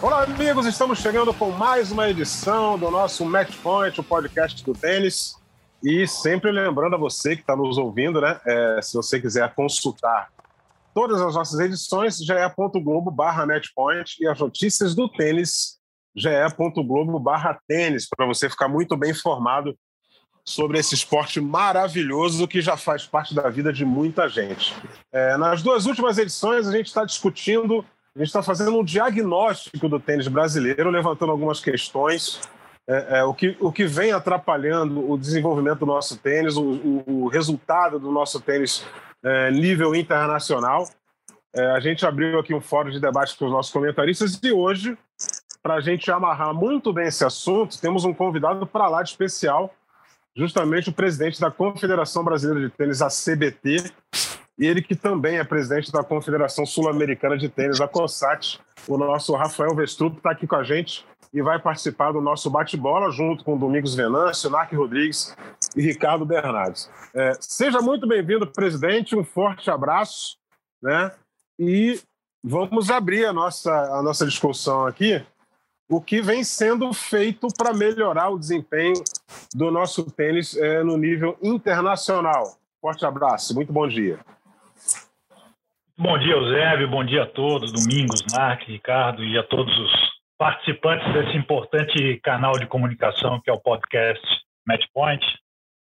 Olá, amigos, estamos chegando com mais uma edição do nosso Match Point, o podcast do tênis. E sempre lembrando a você que está nos ouvindo, né? É, se você quiser consultar todas as nossas edições, ge.globo barra matchpoint e as notícias do tênis ge.globo barra tênis, para você ficar muito bem informado sobre esse esporte maravilhoso que já faz parte da vida de muita gente. É, nas duas últimas edições, a gente está discutindo, a gente está fazendo um diagnóstico do tênis brasileiro, levantando algumas questões, é, é, o, que, o que vem atrapalhando o desenvolvimento do nosso tênis, o, o, o resultado do nosso tênis é, nível internacional. É, a gente abriu aqui um fórum de debate com os nossos comentaristas e hoje para a gente amarrar muito bem esse assunto, temos um convidado para lá de especial, justamente o presidente da Confederação Brasileira de Tênis, a CBT, e ele que também é presidente da Confederação Sul-Americana de Tênis, a COSAT. O nosso Rafael Vestrup está aqui com a gente e vai participar do nosso bate-bola junto com Domingos Venâncio, Narc Rodrigues e Ricardo Bernardes. É, seja muito bem-vindo, presidente, um forte abraço, né? E vamos abrir a nossa, a nossa discussão aqui o que vem sendo feito para melhorar o desempenho do nosso tênis é, no nível internacional. Forte abraço, muito bom dia. Bom dia, Eusébio, bom dia a todos, Domingos, Narc, Ricardo e a todos os participantes desse importante canal de comunicação que é o podcast Matchpoint,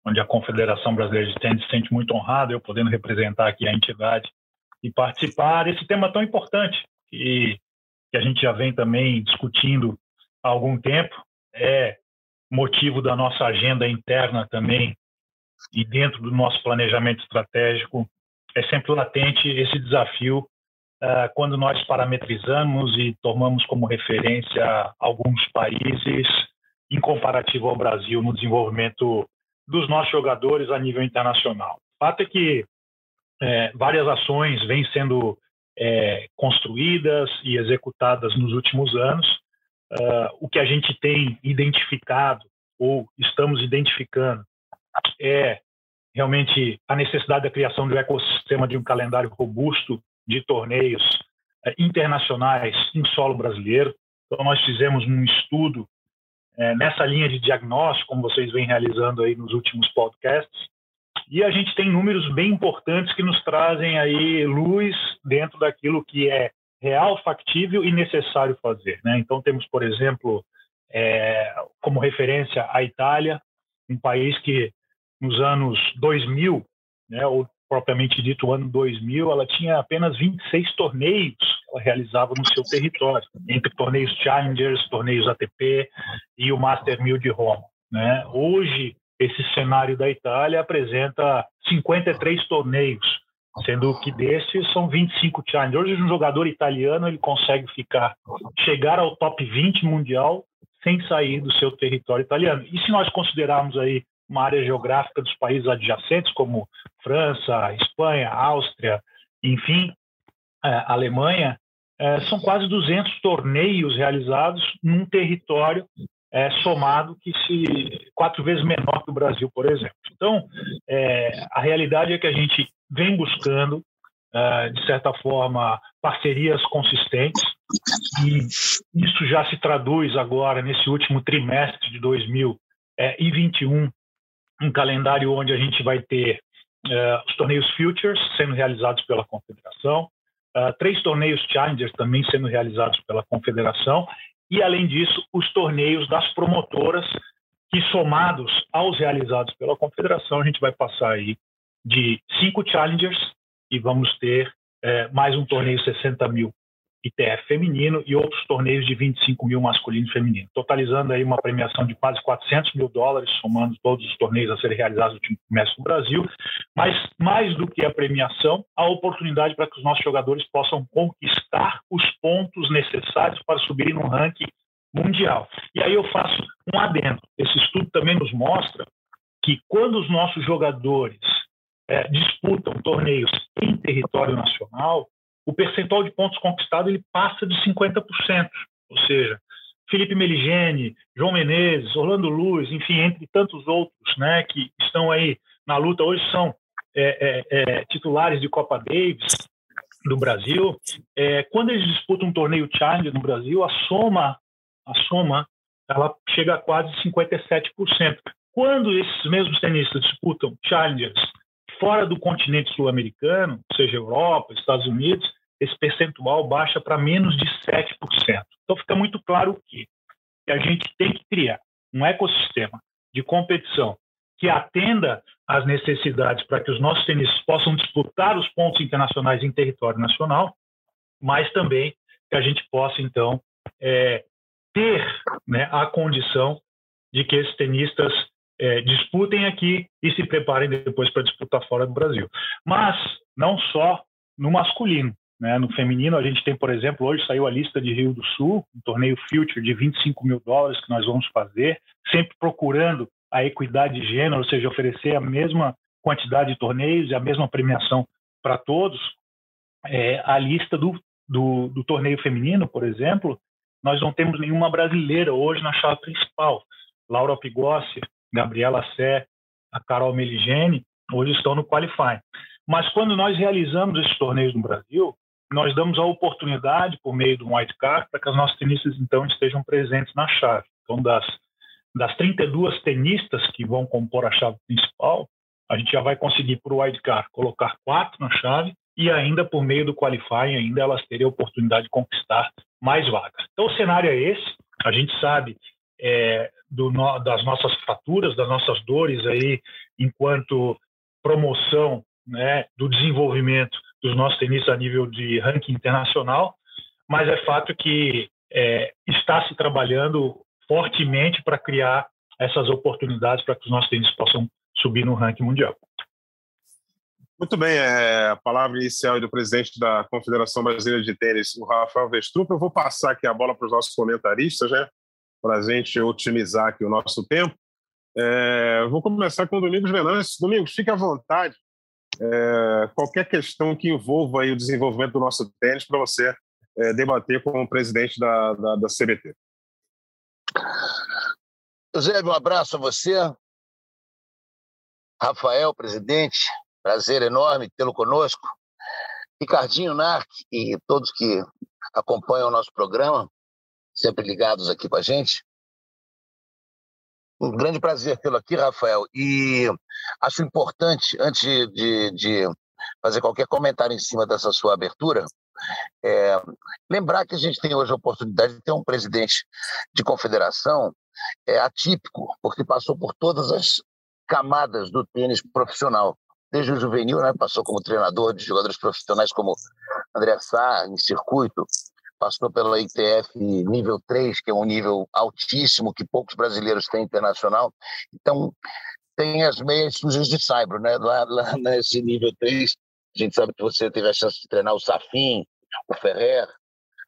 onde a Confederação Brasileira de Tênis se sente muito honrado eu podendo representar aqui a entidade e participar. Desse tema tão importante que que a gente já vem também discutindo há algum tempo, é motivo da nossa agenda interna também e dentro do nosso planejamento estratégico, é sempre latente esse desafio uh, quando nós parametrizamos e tomamos como referência alguns países em comparativo ao Brasil no desenvolvimento dos nossos jogadores a nível internacional. O fato é que é, várias ações vêm sendo é, construídas e executadas nos últimos anos. Uh, o que a gente tem identificado ou estamos identificando é realmente a necessidade da criação de um ecossistema de um calendário robusto de torneios uh, internacionais em solo brasileiro. Então, nós fizemos um estudo uh, nessa linha de diagnóstico, como vocês vêm realizando aí nos últimos podcasts, e a gente tem números bem importantes que nos trazem aí luz dentro daquilo que é real, factível e necessário fazer. Né? Então, temos, por exemplo, é, como referência a Itália, um país que nos anos 2000, né, ou propriamente dito o ano 2000, ela tinha apenas 26 torneios que ela realizava no seu território, entre torneios Challengers, torneios ATP e o Master 1000 de Roma. Né? Hoje, esse cenário da Itália apresenta 53 torneios, sendo que desses são 25 challengers. Hoje um jogador italiano ele consegue ficar chegar ao top 20 mundial sem sair do seu território italiano. E se nós considerarmos aí uma área geográfica dos países adjacentes como França, Espanha, Áustria, enfim, é, Alemanha, é, são quase 200 torneios realizados num território é, somado que se quatro vezes menor que o Brasil, por exemplo. Então, é, a realidade é que a gente vem buscando, é, de certa forma, parcerias consistentes e isso já se traduz agora nesse último trimestre de 2021, um calendário onde a gente vai ter é, os torneios Futures sendo realizados pela Confederação, Uh, três torneios Challengers também sendo realizados pela Confederação e, além disso, os torneios das promotoras, que somados aos realizados pela confederação, a gente vai passar aí de cinco challengers e vamos ter é, mais um torneio 60 mil ITF feminino e outros torneios de 25 mil masculino e feminino, totalizando aí uma premiação de quase 400 mil dólares, somando todos os torneios a serem realizados no último trimestre no Brasil, mas mais do que a premiação, a oportunidade para que os nossos jogadores possam conquistar os pontos necessários para subir no ranking mundial. E aí eu faço um adendo. Esse estudo também nos mostra que quando os nossos jogadores é, disputam torneios em território nacional, o percentual de pontos conquistados ele passa de 50%. Ou seja, Felipe Meligeni, João Menezes, Orlando Luz, enfim, entre tantos outros né, que estão aí na luta, hoje são é, é, é titulares de Copa Davis do Brasil. É, quando eles disputam um torneio Challenger no Brasil, a soma, a soma ela chega a quase 57%. Quando esses mesmos tenistas disputam Challengers fora do continente sul-americano, seja Europa, Estados Unidos, esse percentual baixa para menos de 7%. Então fica muito claro que, a gente tem que criar um ecossistema de competição que atenda às necessidades para que os nossos tenistas possam disputar os pontos internacionais em território nacional, mas também que a gente possa, então, é, ter né, a condição de que esses tenistas é, disputem aqui e se preparem depois para disputar fora do Brasil. Mas não só no masculino. Né? No feminino, a gente tem, por exemplo, hoje saiu a lista de Rio do Sul, um torneio Future de 25 mil dólares que nós vamos fazer, sempre procurando a equidade de gênero, ou seja, oferecer a mesma quantidade de torneios e a mesma premiação para todos. É, a lista do, do, do torneio feminino, por exemplo, nós não temos nenhuma brasileira hoje na chave principal. Laura Pigossi, Gabriela Sé, a Carol Meligeni, hoje estão no qualifying. Mas quando nós realizamos esses torneios no Brasil, nós damos a oportunidade, por meio do wildcard, para que as nossas tenistas, então, estejam presentes na chave. Então, das, das 32 tenistas que vão compor a chave principal, a gente já vai conseguir, por wildcard, colocar quatro na chave e ainda, por meio do qualifying, ainda elas terem a oportunidade de conquistar mais vagas. Então, o cenário é esse. A gente sabe é, do, das nossas fraturas, das nossas dores aí, enquanto promoção né, do desenvolvimento dos nossos tenistas a nível de ranking internacional, mas é fato que é, está se trabalhando fortemente para criar essas oportunidades para que os nossos tenistas possam subir no ranking mundial. Muito bem, é, a palavra inicial é do presidente da Confederação Brasileira de Tênis, o Rafael Vestrup. Eu vou passar aqui a bola para os nossos comentaristas, né, para a gente otimizar aqui o nosso tempo. É, vou começar com o Domingos Venâncio. Domingos, fique à vontade é, qualquer questão que envolva o desenvolvimento do nosso tênis para você é, debater com o presidente da, da, da CBT. José, um abraço a você. Rafael, presidente, prazer enorme tê-lo conosco. Ricardinho Narc e todos que acompanham o nosso programa, sempre ligados aqui com a gente. Um grande prazer tê-lo aqui, Rafael. E acho importante, antes de, de, fazer qualquer comentário em cima dessa sua abertura, é, lembrar que a gente tem hoje a oportunidade de ter um presidente de confederação é, atípico, porque passou por todas as camadas do tênis profissional. Desde o juvenil, né, passou como treinador de jogadores profissionais como André Sá, em circuito, passou pela ITF nível 3, que é um nível altíssimo que poucos brasileiros têm internacional. Então, tem as meias sujas de saibro, né? Lá, lá nesse nível 3, a gente sabe que você teve a chance de treinar o Safin, o Ferrer,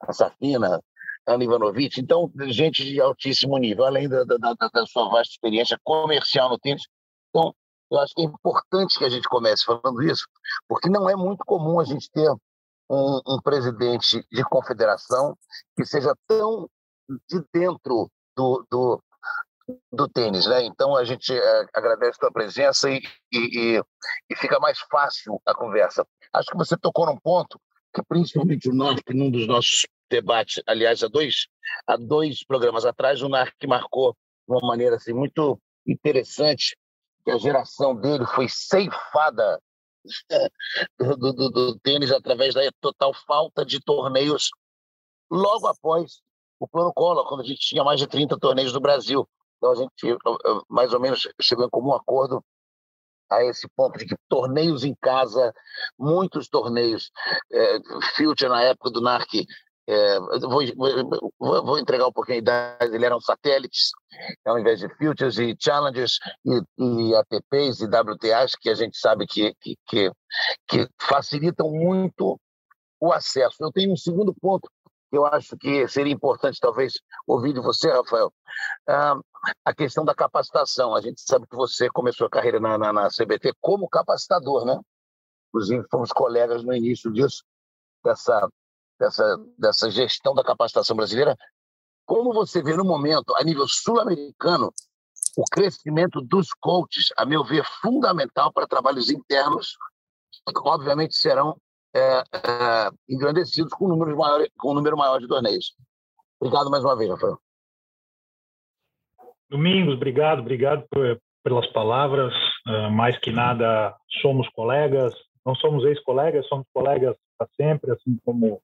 a Safina, a Ivanovic. Então, gente de altíssimo nível, além da, da, da sua vasta experiência comercial no tênis. Então, eu acho que é importante que a gente comece falando isso, porque não é muito comum a gente ter um, um presidente de confederação que seja tão de dentro do, do, do tênis, né? Então a gente é, agradece a tua presença e, e, e, fica mais fácil a conversa. Acho que você tocou num ponto que principalmente o NARC, num dos nossos debates, aliás, há dois, há dois programas atrás, o NARC marcou de uma maneira assim, muito interessante que a geração dele foi ceifada do, do, do, tênis através da total falta de torneios logo após o plano Collor, quando a gente tinha mais de 30 torneios no Brasil. Então a gente mais ou menos chegou em comum acordo a esse ponto de que torneios em casa, muitos torneios, é, Future na época do NARC é, vou, vou, vou, entregar um pouquinho a idade, ele eram satélites, ao invés de filters e challengers e, e ATPs e WTAs, que a gente sabe que, que, que, que facilitam muito o acesso. Eu tenho um segundo ponto eu acho que seria importante, talvez, ouvir de você, Rafael, ah, a questão da capacitação. A gente sabe que você começou a carreira na, na, na CBT como capacitador, né? Inclusive, fomos colegas no início disso, dessa, dessa, dessa gestão da capacitação brasileira. Como você vê no momento, a nível sul-americano, o crescimento dos coaches, a meu ver, fundamental para trabalhos internos, que obviamente serão é, é, engrandecidos com, números maiores, com um número maior de torneios. Obrigado mais uma vez, Rafael. Domingos, obrigado, obrigado pelas palavras. Uh, mais que nada, somos colegas, não somos ex-colegas, somos colegas para sempre, assim como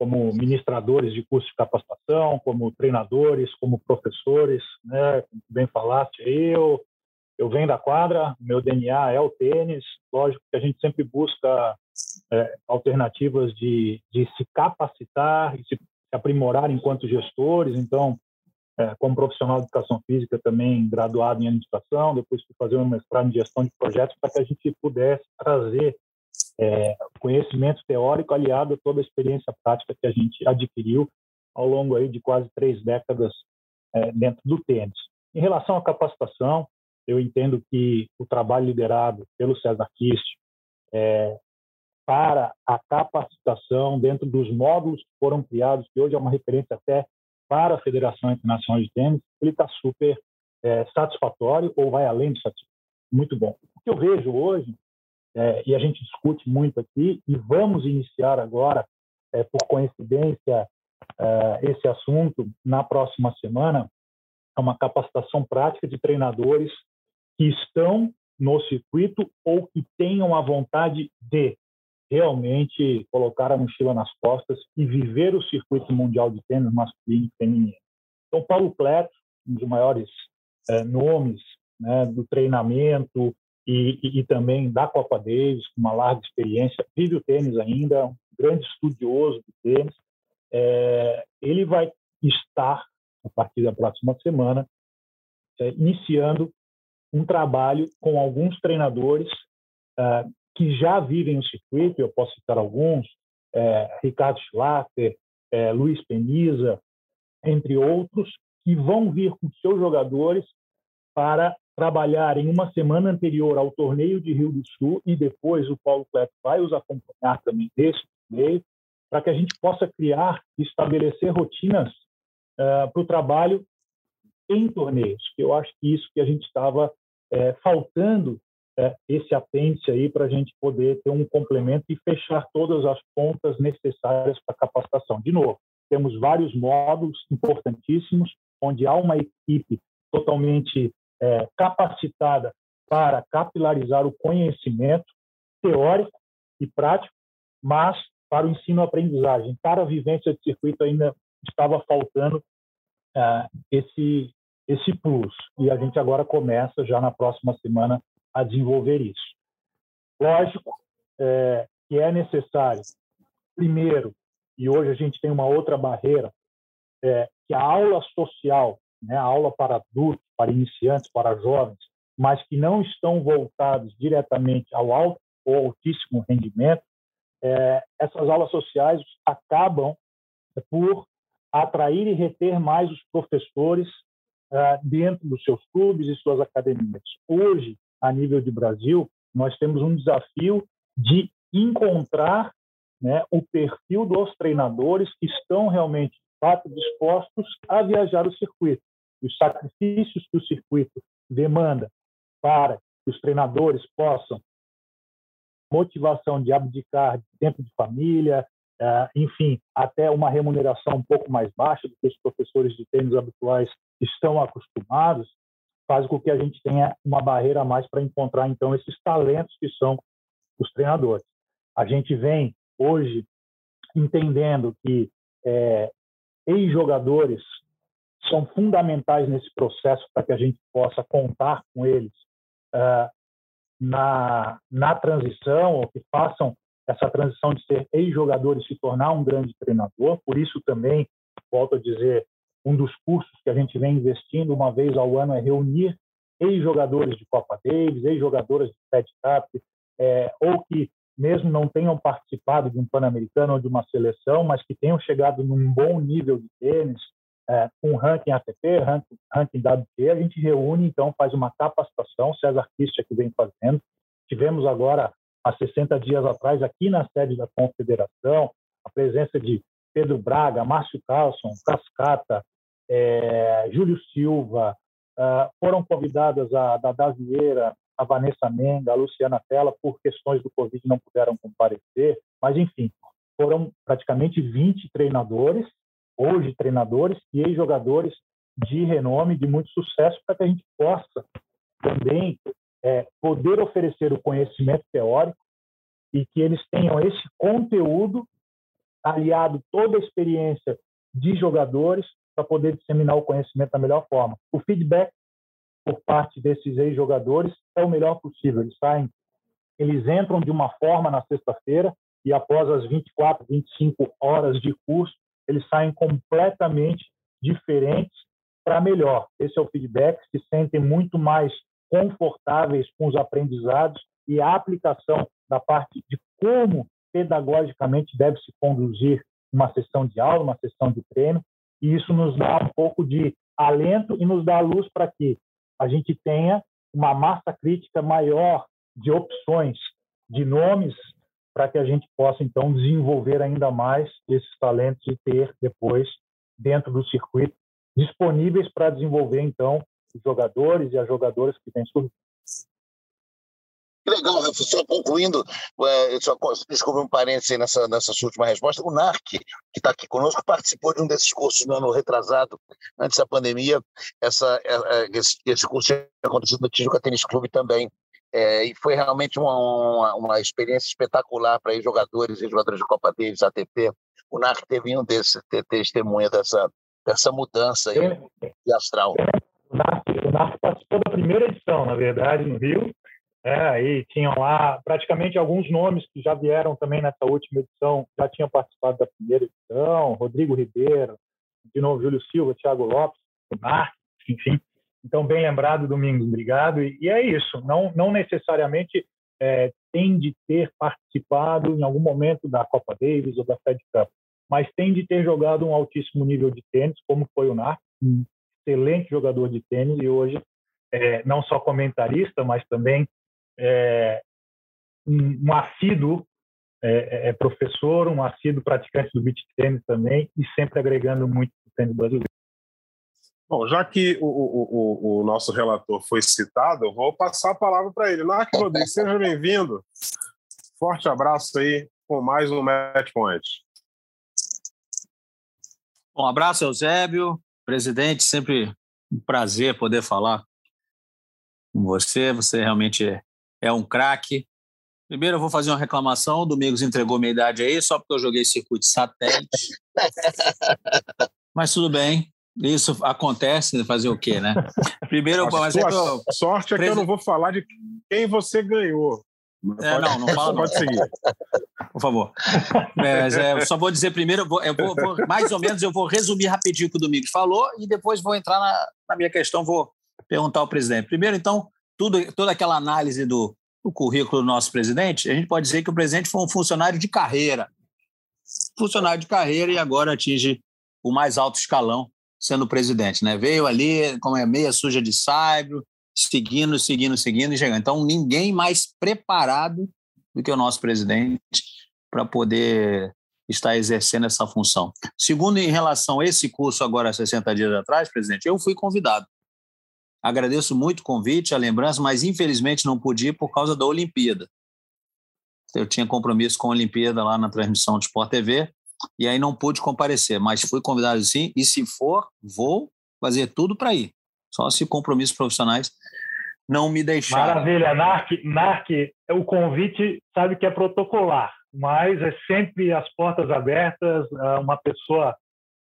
como ministradores de curso de capacitação, como treinadores, como professores, né? Como bem falaste, eu eu venho da quadra, meu DNA é o tênis. Lógico que a gente sempre busca é, alternativas de, de se capacitar e se, se aprimorar enquanto gestores. Então, é, como profissional de educação física, também graduado em administração, depois fui fazer um mestrado em gestão de projetos para que a gente pudesse trazer é, conhecimento teórico aliado a toda a experiência prática que a gente adquiriu ao longo aí de quase três décadas é, dentro do tênis. Em relação à capacitação, eu entendo que o trabalho liderado pelo César Kist é, para a capacitação dentro dos módulos que foram criados, que hoje é uma referência até para a Federação Internacional de Tênis, ele está super é, satisfatório ou vai além de satisfatório. Muito bom. O que eu vejo hoje é, e a gente discute muito aqui, e vamos iniciar agora, é, por coincidência, é, esse assunto na próxima semana, é uma capacitação prática de treinadores que estão no circuito ou que tenham a vontade de realmente colocar a mochila nas costas e viver o circuito mundial de tênis masculino e feminino. Então, Paulo Cleto, um dos maiores é, nomes né, do treinamento, e, e, e, também da Copa Davis, com uma larga experiência, vive o tênis ainda, um grande estudioso do tênis. É, ele vai estar, a partir da próxima semana, é, iniciando um trabalho com alguns treinadores é, que já vivem o circuito, eu posso citar alguns, é, Ricardo Schlatter, é, Luiz Peniza, entre outros, que vão vir com seus jogadores para trabalhar em uma semana anterior ao torneio de Rio do Sul e depois o Paulo Cleto vai os acompanhar também nesse torneio, para que a gente possa criar e estabelecer rotinas uh, para o trabalho em torneios, que eu acho que isso que a gente estava é, faltando é, esse apêndice aí para a gente poder ter um complemento e fechar todas as pontas necessárias para capacitação. De novo, temos vários módulos importantíssimos, onde há uma equipe totalmente é, capacitada para capilarizar o conhecimento teórico e prático, mas para o ensino-aprendizagem, para a vivência de circuito ainda estava faltando é, esse esse plus e a gente agora começa já na próxima semana a desenvolver isso. Lógico é, que é necessário, primeiro, e hoje a gente tem uma outra barreira, é, que a aula social, né, a aula para adultos, para iniciantes, para jovens, mas que não estão voltados diretamente ao alto ou altíssimo rendimento, é, essas aulas sociais acabam por atrair e reter mais os professores é, dentro dos seus clubes e suas academias. Hoje, a nível de Brasil, nós temos um desafio de encontrar né, o perfil dos treinadores que estão realmente fato dispostos a viajar o circuito os sacrifícios que o circuito demanda para que os treinadores possam motivação de abdicar de tempo de família, eh, enfim, até uma remuneração um pouco mais baixa do que os professores de tênis habituais estão acostumados, faz com que a gente tenha uma barreira a mais para encontrar então esses talentos que são os treinadores. A gente vem hoje entendendo que é, ex-jogadores são fundamentais nesse processo para que a gente possa contar com eles uh, na, na transição, ou que façam essa transição de ser ex-jogador e se tornar um grande treinador. Por isso também, volto a dizer, um dos cursos que a gente vem investindo uma vez ao ano é reunir ex-jogadores de Copa Davis, ex-jogadores de Fed Cup, é, ou que mesmo não tenham participado de um Pan-Americano ou de uma seleção, mas que tenham chegado num bom nível de tênis, é, com ranking ATP, ranking, ranking WT, a gente reúne, então, faz uma capacitação, César Christian que vem fazendo. Tivemos agora, há 60 dias atrás, aqui na sede da Confederação, a presença de Pedro Braga, Márcio Carlson, Cascata, é, Júlio Silva, uh, foram convidadas a Dada Vieira, a Vanessa Menga, a Luciana Tela, por questões do Covid não puderam comparecer, mas enfim, foram praticamente 20 treinadores, hoje treinadores e ex-jogadores de renome, de muito sucesso, para que a gente possa também é, poder oferecer o conhecimento teórico e que eles tenham esse conteúdo aliado toda a experiência de jogadores para poder disseminar o conhecimento da melhor forma. O feedback por parte desses ex-jogadores é o melhor possível. Eles saem, eles entram de uma forma na sexta-feira e após as 24, 25 horas de curso, eles saem completamente diferentes para melhor. Esse é o feedback, se sentem muito mais confortáveis com os aprendizados e a aplicação da parte de como pedagogicamente deve se conduzir uma sessão de aula, uma sessão de treino, e isso nos dá um pouco de alento e nos dá luz para que a gente tenha uma massa crítica maior de opções, de nomes, para que a gente possa, então, desenvolver ainda mais esses talentos e ter depois, dentro do circuito, disponíveis para desenvolver, então, os jogadores e as jogadoras que têm surgido. Legal, só concluindo, é, só descobri um parênteses nessa, nessa sua última resposta. O NARC, que está aqui conosco, participou de um desses cursos no ano retrasado, antes da pandemia. Essa, é, é, esse, esse curso tinha acontecido no Tijuca Tênis Clube também. É, e foi realmente uma, uma, uma experiência espetacular para jogadores e jogadores de Copa Davis, ATP. O NARC teve um desses, testemunha dessa, dessa mudança aí, de astral. O NARC, o NARC participou da primeira edição, na verdade, no Rio, é, aí tinham lá praticamente alguns nomes que já vieram também nessa última edição, já tinham participado da primeira edição, Rodrigo Ribeiro, de novo Júlio Silva, Thiago Lopes, Marques, enfim. Então, bem lembrado, Domingos, obrigado. E, e é isso, não, não necessariamente é, tem de ter participado em algum momento da Copa Davis ou da Fed Cup, mas tem de ter jogado um altíssimo nível de tênis, como foi o Narc, um excelente jogador de tênis e hoje é, não só comentarista, mas também é, um, um assíduo é, é, é, professor, um assíduo praticante do beach tênis também e sempre agregando muito o tênis brasileiro. Bom, já que o, o, o, o, nosso relator foi citado, eu vou passar a palavra para ele. Narco Rodrigues, seja bem-vindo. Forte abraço aí com mais um Match Point. Um abraço, Eusébio, presidente, sempre um prazer poder falar com você. Você realmente é é um craque. Primeiro eu vou fazer uma reclamação, o Domingos entregou minha idade aí, só porque eu joguei circuito satélite. mas tudo bem, isso acontece, fazer o quê, né? Primeiro, a mas é eu... sorte é que eu não vou falar de quem você ganhou. É, não, não fala. Pode seguir. Por favor. Mas, é, só vou dizer primeiro, eu vou, eu vou, vou, mais ou menos, eu vou resumir rapidinho o que o Domingos falou e depois vou entrar na, na minha questão, vou perguntar ao presidente. Primeiro, então, tudo, toda aquela análise do, do currículo do nosso presidente, a gente pode dizer que o presidente foi um funcionário de carreira. Funcionário de carreira e agora atinge o mais alto escalão sendo presidente. Né? Veio ali, como é meia suja de saibro, seguindo, seguindo, seguindo e chegando. Então, ninguém mais preparado do que o nosso presidente para poder estar exercendo essa função. Segundo, em relação a esse curso agora, 60 dias atrás, presidente, eu fui convidado. Agradeço muito o convite, a lembrança, mas infelizmente não pude ir por causa da Olimpíada. Eu tinha compromisso com a Olimpíada lá na transmissão de Sport TV e aí não pude comparecer, mas fui convidado sim e se for, vou fazer tudo para ir. Só se compromissos profissionais não me deixarem. Maravilha, Narc, Narc, o convite sabe que é protocolar, mas é sempre as portas abertas, uma pessoa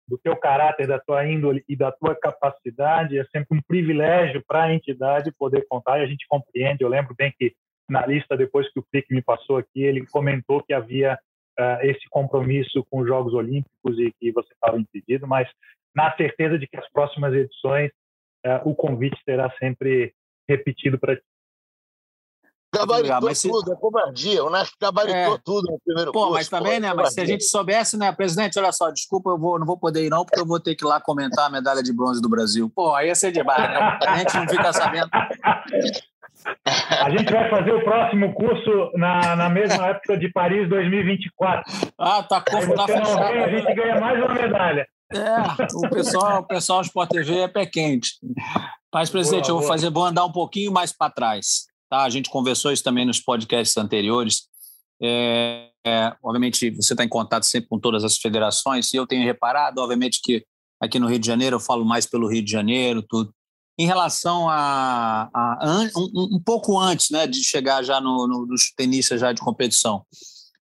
do teu caráter, da tua índole e da tua capacidade. É sempre um privilégio para a entidade poder contar e a gente compreende. Eu lembro bem que na lista, depois que o Flick me passou aqui, ele comentou que havia uh, esse compromisso com os Jogos Olímpicos e que você estava impedido, mas na certeza de que as próximas edições uh, o convite será sempre repetido para ti. Gabaritou mas tudo, se... é covardia. O Nath gabaritou é. tudo no primeiro Pô, curso, mas também, pô, né? Mas se a gente soubesse, né, presidente, olha só, desculpa, eu vou, não vou poder ir não, porque eu vou ter que ir lá comentar a medalha de bronze do Brasil. Pô, aí ia ser demais, né? A gente não fica sabendo. A gente vai fazer o próximo curso na, na mesma época de Paris 2024. Ah, tá, tá fechado. a gente ganha mais uma medalha. É, o pessoal, o pessoal Sport TV é pé quente. Mas, presidente, boa, eu vou boa. fazer, vou andar um pouquinho mais para trás. Tá? A gente conversou isso também nos podcasts anteriores. É, é, obviamente, você está em contato sempre com todas as federações, e eu tenho reparado, obviamente, que aqui no Rio de Janeiro, eu falo mais pelo Rio de Janeiro, tudo. Em relação a, a um, um, pouco antes né, de chegar já no, no, nos tenistas já de competição,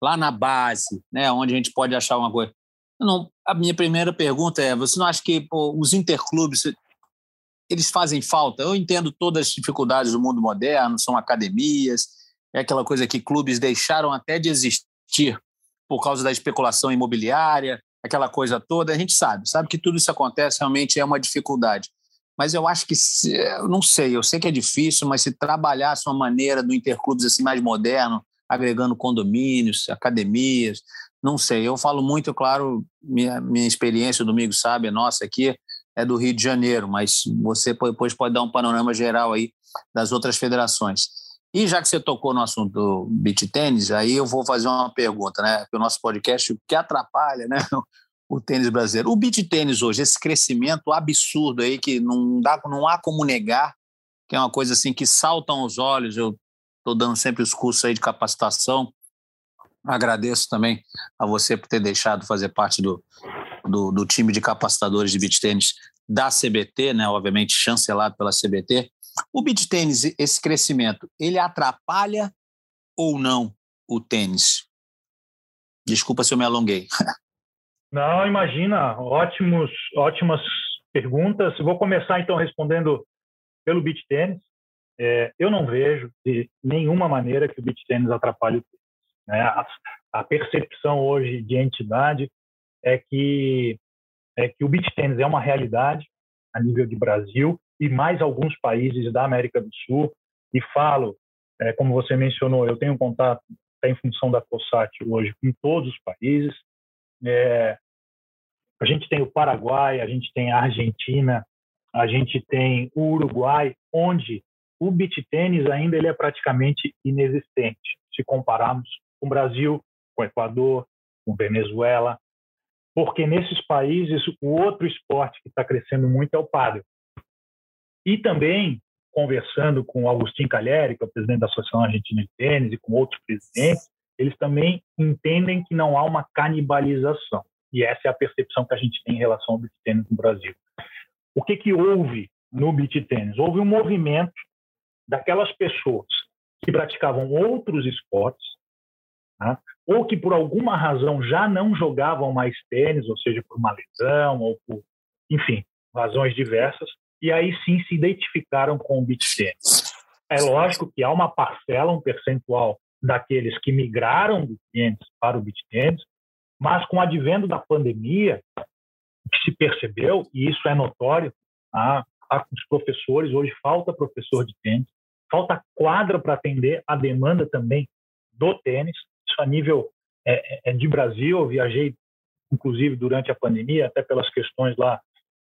lá na base, né, onde a gente pode achar uma coisa. Não, a minha primeira pergunta é: você não acha que pô, os interclubes eles fazem falta. Eu entendo todas as dificuldades do mundo moderno, são academias, é aquela coisa que clubes deixaram até de existir por causa da especulação imobiliária, aquela coisa toda. A gente sabe, sabe que tudo isso acontece, realmente é uma dificuldade. Mas eu acho que, se, eu não sei, eu sei que é difícil, mas se trabalhasse uma maneira do interclubes assim mais moderno, agregando condomínios, academias, não sei. Eu falo muito, claro, minha, minha experiência, o Domingo sabe, a nossa aqui, é do Rio de Janeiro, mas você depois pode dar um panorama geral aí das outras federações. E já que você tocou no assunto do beach tênis, aí eu vou fazer uma pergunta, né? Que o nosso podcast, o que atrapalha, né? O tênis brasileiro. O beach tênis hoje, esse crescimento absurdo aí que não dá, não há como negar, que é uma coisa assim que salta aos olhos. Eu estou dando sempre os cursos aí de capacitação. Agradeço também a você por ter deixado fazer parte do, do, do time de capacitadores de beach tênis da CBT, né, obviamente chancelado pela CBT. O beach tênis, esse crescimento, ele atrapalha ou não o tênis? Desculpa se eu me alonguei. Não, imagina, ótimos, ótimas perguntas. Vou começar então respondendo pelo beach tênis. É, eu não vejo de nenhuma maneira que o beach tênis atrapalhe o tênis. Né? A, a percepção hoje de entidade é que é que o beach tennis é uma realidade a nível de Brasil e mais alguns países da América do Sul. E falo, é, como você mencionou, eu tenho contato em função da COSAT hoje com todos os países. É, a gente tem o Paraguai, a gente tem a Argentina, a gente tem o Uruguai, onde o beach tênis ainda ele é praticamente inexistente, se compararmos com o Brasil, com o Equador, com Venezuela, porque nesses países o outro esporte que está crescendo muito é o pádel. E também, conversando com Agostinho Calheri, que é o presidente da Associação Argentina de Tênis, e com outros presidentes, eles também entendem que não há uma canibalização. E essa é a percepção que a gente tem em relação ao beach tênis no Brasil. O que, que houve no beach tênis? Houve um movimento daquelas pessoas que praticavam outros esportes, tá? ou que por alguma razão já não jogavam mais tênis, ou seja, por uma lesão ou por, enfim, razões diversas, e aí sim se identificaram com o beach tênis. É lógico que há uma parcela, um percentual daqueles que migraram do tênis para o tênis, mas com o advento da pandemia, que se percebeu, e isso é notório, tá? Tá os professores, hoje falta professor de tênis, falta quadra para atender a demanda também do tênis, isso a nível é, é, de Brasil. Eu viajei, inclusive, durante a pandemia, até pelas questões lá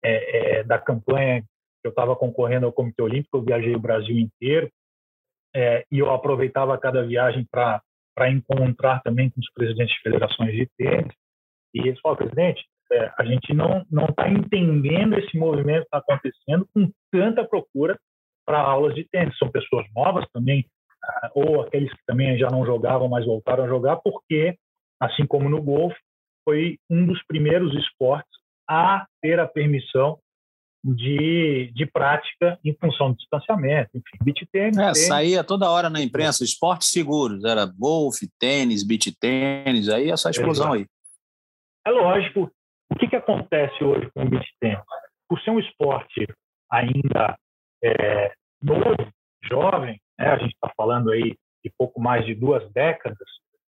é, é da campanha que eu estava concorrendo ao Comitê Olímpico, eu viajei o Brasil inteiro é, e eu aproveitava cada viagem para encontrar também com os presidentes de federações de tênis. E eles falaram, presidente, é, a gente não não está entendendo esse movimento que está acontecendo com tanta procura para aulas de tênis. São pessoas novas também, ou aqueles que também já não jogavam, mas voltaram a jogar, porque, assim como no golfe, foi um dos primeiros esportes a ter a permissão de, de prática em função do distanciamento. Enfim, beach tênis. É, tênis. saía toda hora na imprensa, esportes seguros, era golfe, tênis, beach tênis, aí essa explosão aí. É lógico. O que, que acontece hoje com o beach tênis? Por ser um esporte ainda é, novo, jovem, né? A gente está falando aí de pouco mais de duas décadas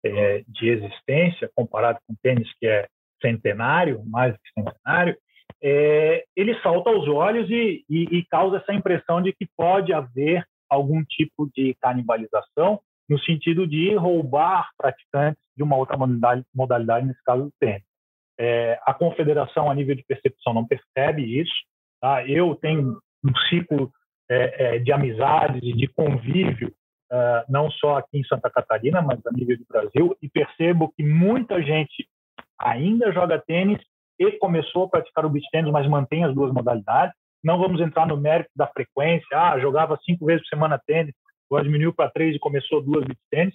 é, de existência, comparado com o tênis que é centenário, mais que centenário, é, ele salta aos olhos e, e, e, causa essa impressão de que pode haver algum tipo de canibalização, no sentido de roubar praticantes de uma outra modalidade, modalidade nesse caso do tênis. É, a confederação, a nível de percepção, não percebe isso. Tá? Eu tenho um ciclo é, é, de amizades e de convívio, uh, não só aqui em Santa Catarina, mas a nível do Brasil, e percebo que muita gente ainda joga tênis e começou a praticar o beach tênis, mas mantém as duas modalidades. Não vamos entrar no mérito da frequência. Ah, jogava cinco vezes por semana tênis, agora diminuiu para três e começou duas beach tênis.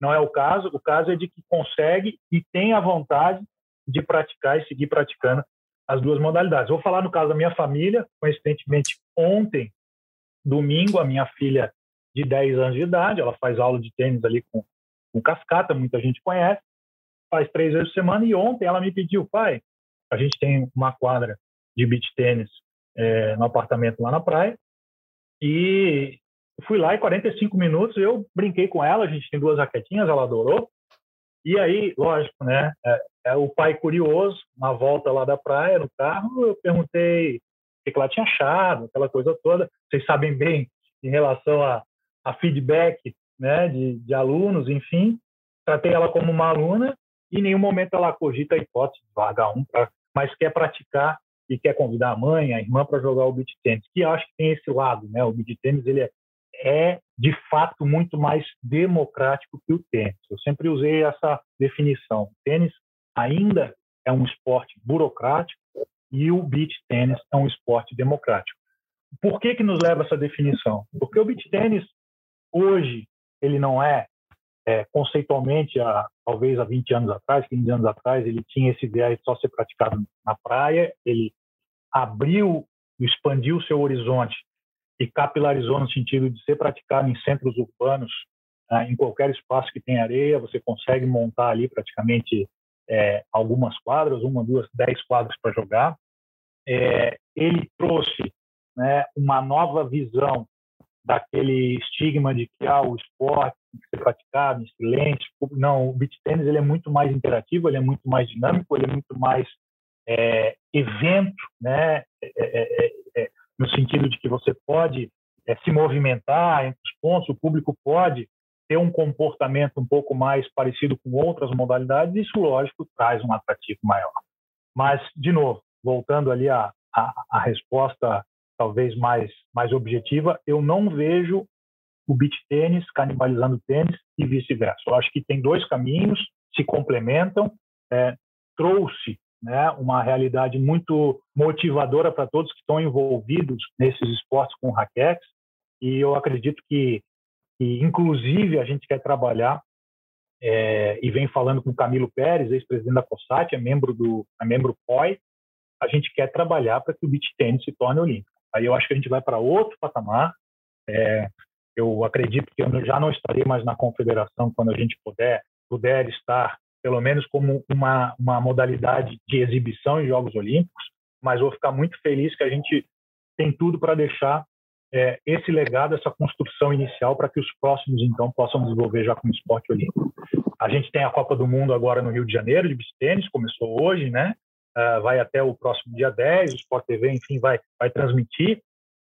Não é o caso. O caso é de que consegue e tem a vontade de praticar e seguir praticando as duas modalidades. Vou falar no caso da minha família. Coincidentemente, ontem, domingo, a minha filha de 10 anos de idade, ela faz aula de tênis ali com, com cascata, muita gente conhece, faz três vezes por semana. E ontem ela me pediu, pai, a gente tem uma quadra de beach tênis é, no apartamento lá na praia. E fui lá e 45 minutos eu brinquei com ela, a gente tem duas raquetinhas, ela adorou. E aí, lógico, né? É, é o pai curioso, na volta lá da praia, no carro, eu perguntei o que, ela tinha achado, aquela coisa toda. Vocês sabem bem em relação a, a feedback né, de, de alunos, enfim. Tratei ela como uma aluna em nenhum momento ela cogita a hipótese de largar um, pra, mas quer praticar e quer convidar a mãe, a irmã para jogar o beach tênis, que acho que tem esse lado, né? O beach tênis ele é, é de fato muito mais democrático que o tênis. Eu sempre usei essa definição. O tênis ainda é um esporte burocrático e o beach tênis é um esporte democrático. Por que que nos leva essa definição? Porque o beach tênis hoje ele não é, é conceitualmente há, talvez há 20 anos atrás, 15 anos atrás, ele tinha esse ideia de só ser praticado na praia, ele abriu, expandiu seu horizonte e capilarizou no sentido de ser praticado em centros urbanos, ah, em qualquer espaço que tem areia, você consegue montar ali praticamente é, algumas quadras, uma, duas, dez quadras para jogar. É, ele trouxe né, uma nova visão daquele estigma de que ah, o esporte tem que ser praticado em silêncio. Não, o beach tennis ele é muito mais interativo, ele é muito mais dinâmico, ele é muito mais é, evento, né? É, é, é, é no sentido de que você pode se movimentar entre os pontos, o público pode ter um comportamento um pouco mais parecido com outras modalidades, isso, lógico, traz um atrativo maior. Mas, de novo, voltando ali à, à, à resposta talvez mais, mais objetiva, eu não vejo o beach tênis canibalizando o tênis e vice-versa. Eu acho que tem dois caminhos, se complementam. É, trouxe né, uma realidade muito motivadora para todos que estão envolvidos nesses esportes com raquetes, e eu acredito que, que inclusive, a gente quer trabalhar é, e vem falando com Camilo Pérez, ex-presidente da COSAT, é membro do é membro POI, a gente quer trabalhar para que o beach tênis se torne olímpico. Aí eu acho que a gente vai para outro patamar. É, eu acredito que eu já não estarei mais na confederação quando a gente puder puder estar pelo menos como uma, uma modalidade de exibição em Jogos Olímpicos, mas vou ficar muito feliz que a gente tem tudo para deixar é, esse legado, essa construção inicial para que os próximos, então, possam desenvolver já como esporte olímpico. A gente tem a Copa do Mundo agora no Rio de Janeiro, de beach tênis, começou hoje, né? Uh, vai até o próximo dia 10, o Sport TV, enfim, vai, vai transmitir.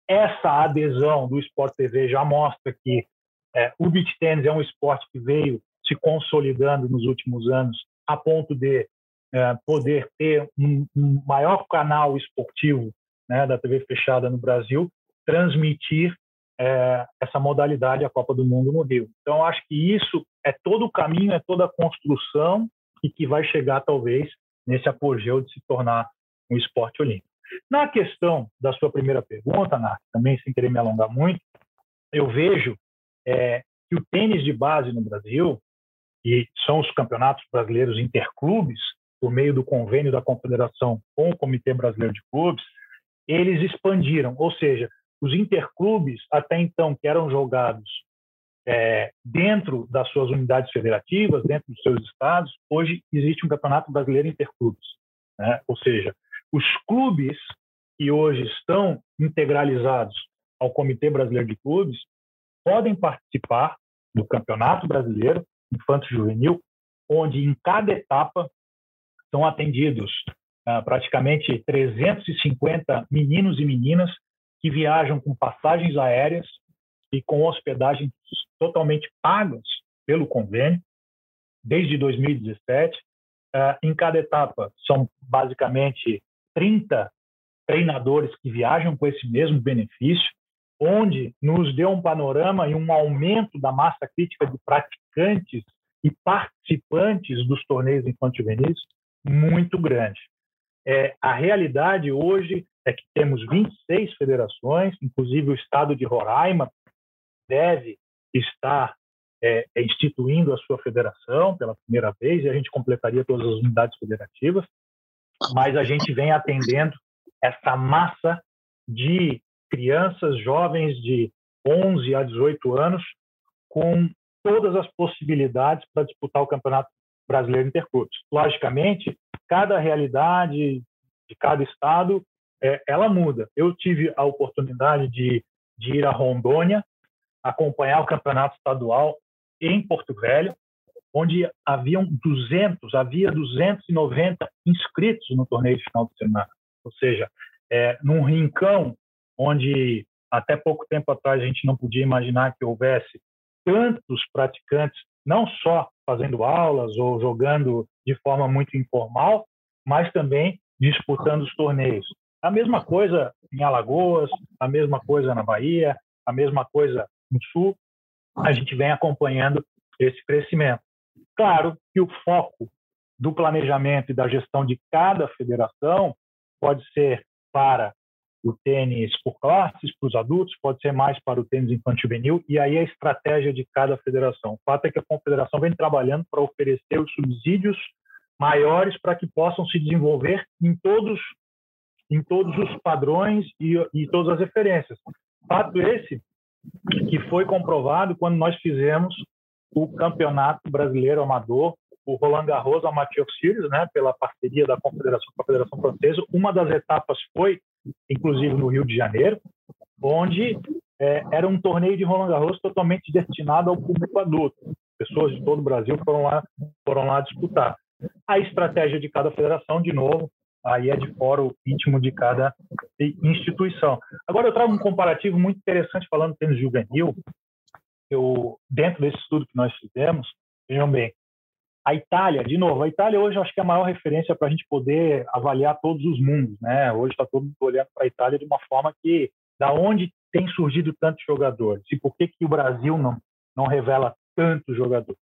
Essa adesão do Sport TV já mostra que é, o beach tênis é um esporte que veio se consolidando nos últimos anos a ponto de é, poder ter um, um, maior canal esportivo né, da TV fechada no Brasil transmitir é, essa modalidade a Copa do Mundo no Rio. Então acho que isso é todo o caminho, é toda a construção e que vai chegar talvez nesse apogeu de se tornar um esporte olímpico. Na questão da sua primeira pergunta, Nath, também sem querer me alongar muito, eu vejo é, que o tênis de base no Brasil e são os campeonatos brasileiros interclubes, por meio do convênio da Confederação com o Comitê Brasileiro de Clubes, eles expandiram, ou seja, os interclubes, até então, que eram jogados é, dentro das suas unidades federativas, dentro dos seus estados, hoje existe um campeonato brasileiro interclubes. Né? Ou seja, os clubes que hoje estão integralizados ao Comitê Brasileiro de Clubes podem participar do Campeonato Brasileiro infanto-juvenil, onde em cada etapa são atendidos ah, praticamente 350 meninos e meninas que viajam com passagens aéreas e com hospedagem totalmente pagas pelo convênio desde 2017. Uh, em cada etapa são basicamente 30 treinadores que viajam com esse mesmo benefício, onde nos deu um panorama e um aumento da massa crítica de praticantes e participantes dos torneios infantil juvenis muito grande. É, a realidade hoje é que temos 26 federações, inclusive o estado de Roraima deve estar é, é, instituindo a sua federação pela primeira vez, e a gente completaria todas as unidades federativas, mas a gente vem atendendo essa massa de crianças, jovens de 11 a 18 anos, com todas as possibilidades para disputar o Campeonato Brasileiro Interclubes. Logicamente, cada realidade de cada estado, é, ela muda. Eu tive a oportunidade de, de ir a Rondônia, acompanhar o Campeonato Estadual em Porto Velho, onde haviam 200, havia 290 inscritos no torneio de final de semana. Ou seja, é, num rincão onde até pouco tempo atrás a gente não podia imaginar que houvesse tantos praticantes, não só fazendo aulas ou jogando de forma muito informal, mas também disputando os torneios. A mesma coisa em Alagoas, a mesma coisa na Bahia, a mesma coisa no Sul. A gente vem acompanhando esse crescimento. Claro que o foco do planejamento e da gestão de cada federação pode ser para o tênis por classes, para os adultos, pode ser mais para o tênis infantil juvenil, e aí a estratégia de cada federação. O fato é que a confederação vem trabalhando para oferecer os subsídios maiores para que possam se desenvolver em todos em todos os padrões e, e todas as referências. Fato esse que foi comprovado quando nós fizemos o Campeonato Brasileiro Amador, o Roland Garros Amateur Series, né, pela parceria da Confederação com a Federação Francesa. Uma das etapas foi, inclusive, no Rio de Janeiro, onde é, era um torneio de Roland Garros totalmente destinado ao público adulto. Pessoas de todo o Brasil foram lá, foram lá disputar. A estratégia de cada federação, de novo, aí é de fora o íntimo de cada instituição. Agora eu trago um comparativo muito interessante falando do tênis juvenil. Eu, dentro desse estudo que nós fizemos, vejam bem, a Itália, de novo, a Itália hoje eu acho que é a maior referência para a gente poder avaliar todos os mundos, né? Hoje está todo mundo olhando para a Itália de uma forma que, da onde tem surgido tantos jogadores e por que que o Brasil não não revela tantos jogadores?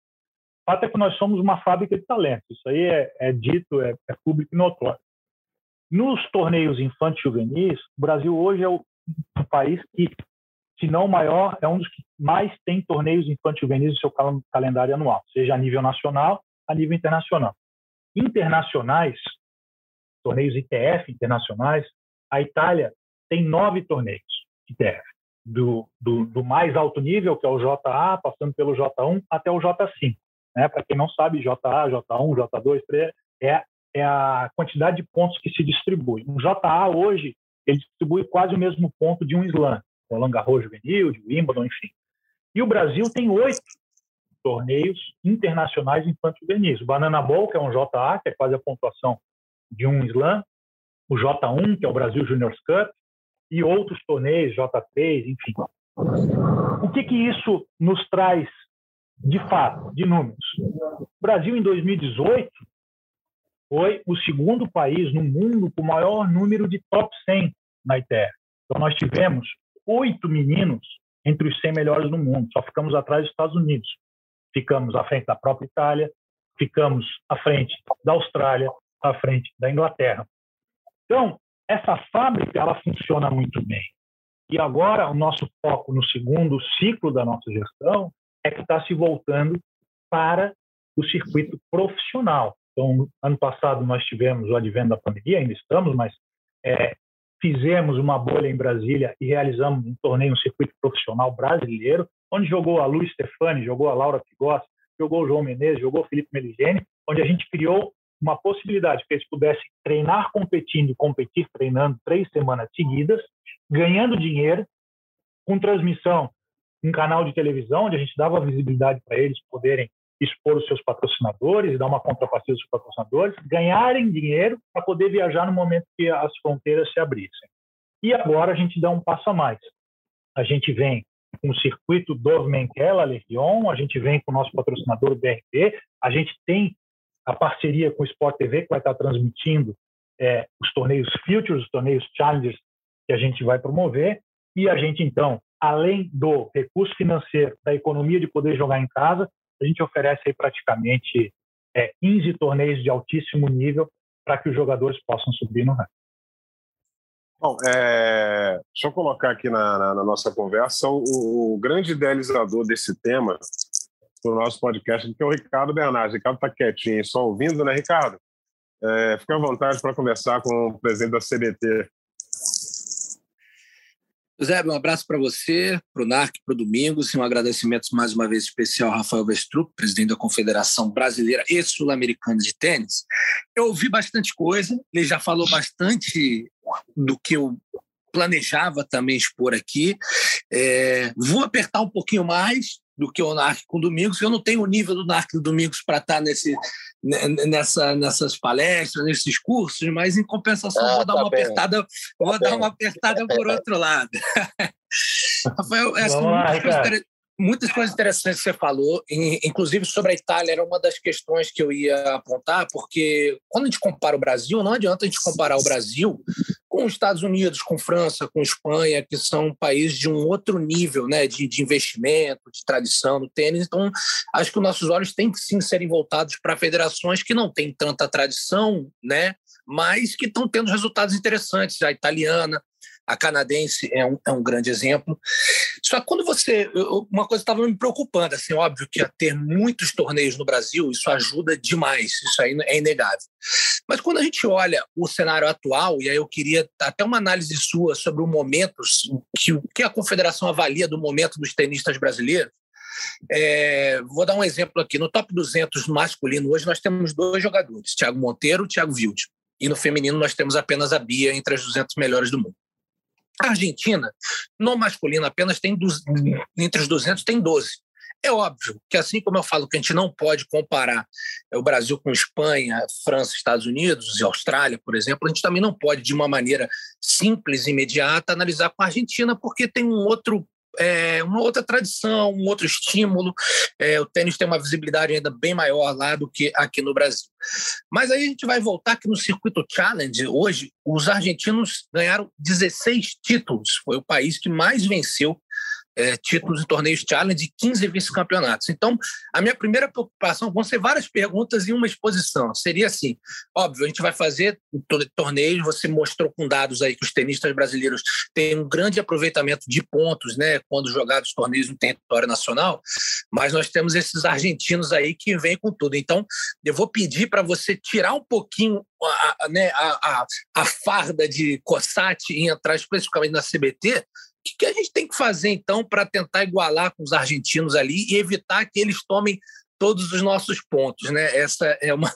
O fato é que nós somos uma fábrica de talentos. Isso aí é, é dito, é, é público e notório. Nos torneios infantis juvenis, o Brasil hoje é o, país que, se não o maior, é um dos que mais tem torneios infantis juvenis no seu cal calendário anual, seja a nível nacional, a nível internacional. Internacionais, torneios ITF internacionais, a Itália tem nove torneios ITF, do, do, do, mais alto nível, que é o JA, passando pelo J1 até o J5. Né? Para quem não sabe, JA, J1, J2, é, é a quantidade de pontos que se distribui. Um JA hoje, ele distribui quase o mesmo ponto de um slam, Roland Garros juvenil, de Wimbledon, enfim. E o Brasil tem oito torneios internacionais infantil juvenis. O Banana Bowl, que é um JA, que é quase a pontuação de um slam, o J1, que é o Brasil Juniors Cup, e outros torneios, J3, enfim. O que, que isso nos traz de fato, de números? O Brasil, em 2018, foi o segundo país no mundo com o maior número de top 100 na ITER. Então, nós tivemos oito meninos entre os 100 melhores do mundo, só ficamos atrás dos Estados Unidos ficamos à frente da própria Itália, ficamos à frente da Austrália, à frente da Inglaterra. Então, essa fábrica ela funciona muito bem. E agora o nosso foco no segundo ciclo da nossa gestão é que está se voltando para o circuito profissional. Então, ano passado nós tivemos o advento da pandemia, ainda estamos, mas é, fizemos uma bolha em Brasília e realizamos um torneio, um circuito profissional brasileiro, onde jogou a Lu Stefani, jogou a Laura Pigossi, jogou o João Menezes, jogou o Felipe Meligeni, onde a gente criou uma possibilidade que eles pudessem treinar competindo, competir treinando três semanas seguidas, ganhando dinheiro, com transmissão um canal de televisão, onde a gente dava visibilidade para eles poderem expor os seus patrocinadores dar uma contrapartida aos patrocinadores, ganharem dinheiro para poder viajar no momento que as fronteiras se abrissem. E agora a gente dá um passo a mais. A gente vem com o circuito Dormenkela Legion, a gente vem com o nosso patrocinador, o BRP, a gente tem a parceria com o Sport TV, que vai estar transmitindo é, os torneios Futures, os torneios Challengers que a gente vai promover, e a gente, então, além do recurso financeiro, da economia de poder jogar em casa, a gente oferece aí praticamente é, 15 torneios de altíssimo nível para que os jogadores possam subir no ranking. Bom, é, deixa eu colocar aqui na, na, na nossa conversa o, o, grande idealizador desse tema do nosso podcast, que é o Ricardo Bernardes. Ricardo está quietinho, só ouvindo, né, Ricardo? É, fica à vontade para conversar com o presidente da CBT. José, um abraço para você, para o NARC, para o Domingos, e um agradecimento mais uma vez especial ao Rafael Vestruc, presidente da Confederação Brasileira e Sul-Americana de Tênis. Eu ouvi bastante coisa, ele já falou bastante do que eu planejava também expor aqui. É, vou apertar um pouquinho mais do que o NARC com o Domingos, eu não tenho o nível do NARC do Domingos para estar nesse, nessa, nessas palestras, nesses cursos, mas em compensação ah, vou dar tá uma bem. apertada, vou tá dar bem. uma apertada por outro lado. Rafael, essa, lá, muitas coisas interessantes que você falou, inclusive sobre a Itália, era uma das questões que eu ia apontar, porque quando a gente compara o Brasil, não adianta a gente comparar o Brasil com os Estados Unidos, com França, com Espanha, que são países de um outro nível né, de, de investimento, de tradição no tênis. Então, acho que os nossos olhos têm que sim serem voltados para federações que não têm tanta tradição, né, mas que estão tendo resultados interessantes. A italiana, a canadense é um, é um grande exemplo. Só que quando você. Uma coisa estava me preocupando, assim, óbvio que a ter muitos torneios no Brasil, isso ajuda demais, isso aí é inegável. Mas quando a gente olha o cenário atual, e aí eu queria até uma análise sua sobre o momento, que, que a confederação avalia do momento dos tenistas brasileiros. É, vou dar um exemplo aqui. No top 200 masculino, hoje nós temos dois jogadores, Thiago Monteiro e Thiago Wilde. E no feminino nós temos apenas a Bia entre as 200 melhores do mundo. A Argentina, no masculino, apenas tem entre os 200 tem 12. É óbvio que, assim como eu falo que a gente não pode comparar é, o Brasil com Espanha, França, Estados Unidos e Austrália, por exemplo, a gente também não pode, de uma maneira simples e imediata, analisar com a Argentina, porque tem um outro é, uma outra tradição, um outro estímulo. É, o tênis tem uma visibilidade ainda bem maior lá do que aqui no Brasil. Mas aí a gente vai voltar que no circuito Challenge, hoje, os argentinos ganharam 16 títulos. Foi o país que mais venceu é, títulos em torneios challenge e 15 vice-campeonatos. Então, a minha primeira preocupação vão ser várias perguntas e uma exposição. Seria assim: óbvio, a gente vai fazer torneios, você mostrou com dados aí que os tenistas brasileiros têm um grande aproveitamento de pontos, né, quando jogados torneios no território nacional, mas nós temos esses argentinos aí que vêm com tudo. Então, eu vou pedir para você tirar um pouquinho a, a, né, a, a, farda de Cossati e entrar especificamente na CBT que, que a gente tem que fazer, então, para tentar igualar com os argentinos ali e evitar que eles tomem todos os nossos pontos? Né? Essa é uma,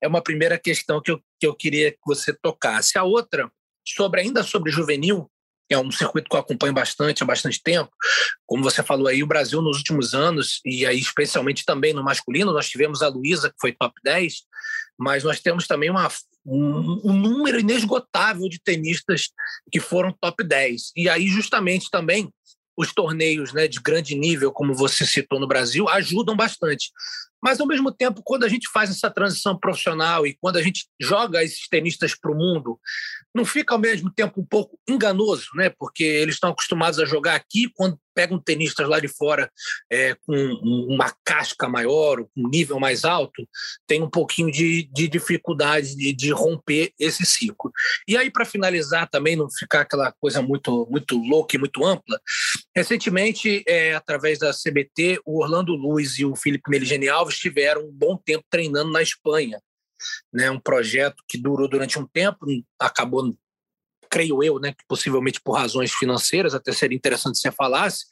é uma primeira questão que eu, que eu queria que você tocasse. A outra, sobre ainda sobre juvenil, é um circuito que eu acompanho bastante há bastante tempo. Como você falou aí, o Brasil nos últimos anos, e aí especialmente também no masculino, nós tivemos a Luísa, que foi top 10, mas nós temos também uma um, um, número inesgotável de tenistas que foram top 10. E aí, justamente também, os torneios né, de grande nível, como você citou no Brasil, ajudam bastante. Mas, ao mesmo tempo, quando a gente faz essa transição profissional e quando a gente joga esses tenistas para o mundo, não fica ao mesmo tempo um pouco enganoso, né? Porque eles estão acostumados a jogar aqui, quando pegam tenistas lá de fora é, com uma casca maior, um nível mais alto, tem um pouquinho de, de dificuldade de, de, romper esse ciclo. E aí, para finalizar também, não ficar aquela coisa muito, muito louca e muito ampla, recentemente, é, através da CBT, o Orlando Luiz e o Felipe Meligeni Alves tiveram um bom tempo treinando na Espanha né, um projeto que durou durante um tempo, acabou, creio eu, né, que possivelmente por razões financeiras, até seria interessante se você falasse.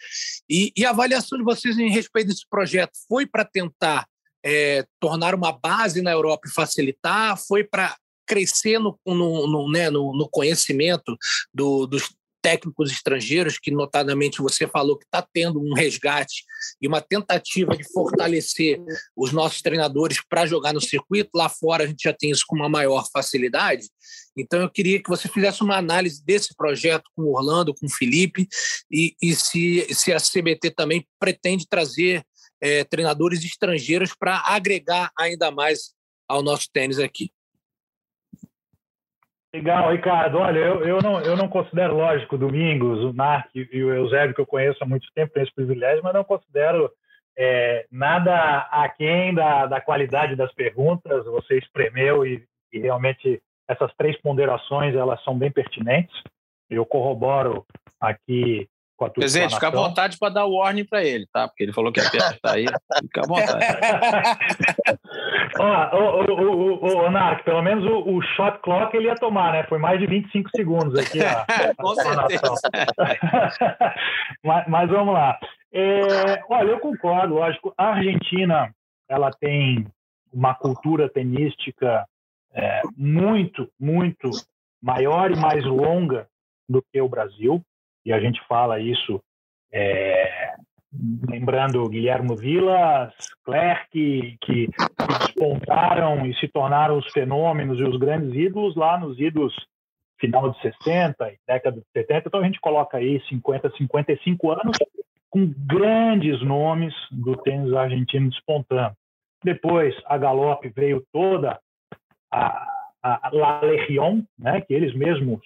E, e a avaliação de vocês em respeito desse projeto foi para tentar é, tornar uma base na Europa e facilitar? Foi para crescer no, no, no, né, no, no conhecimento do, dos técnicos estrangeiros, que notadamente você falou que está tendo um resgate e uma tentativa de fortalecer os nossos treinadores para jogar no circuito. Lá fora a gente já tem isso com uma maior facilidade. Então eu queria que você fizesse uma análise desse projeto com o Orlando, com o Felipe, e, e se, se a CBT também pretende trazer é, treinadores estrangeiros para agregar ainda mais ao nosso tênis aqui. Legal, Ricardo. Olha, eu, eu, não, eu não considero lógico Domingos, o Narc e o Eusébio, que eu conheço há muito tempo, tenho esse privilégio, mas não considero é, nada aquém da, da qualidade das perguntas. Você espremeu e, e realmente essas três ponderações elas são bem pertinentes. Eu corroboro aqui com a tua Presidente, fica à vontade para dar o warning para ele, tá? Porque ele falou que ia apertar aí. Fica à vontade. Ó, o, o, Narc, pelo menos o, o, shot clock ele ia tomar, né? Foi mais de 25 segundos aqui. A, com certeza. mas, mas, vamos lá. É, olha, eu concordo, lógico. A Argentina ela tem uma cultura tenística é, muito, muito maior e mais longa do que o Brasil e a gente fala isso é, lembrando Guilherme Vilas, Clerc, que, despontaram e se tornaram os fenômenos e os grandes ídolos lá nos idos final de 60 e década de 70. Então a gente coloca aí 50, 55 anos com grandes nomes do tênis argentino despontando. Depois a Galope veio toda a, a La Legion, né, que eles mesmos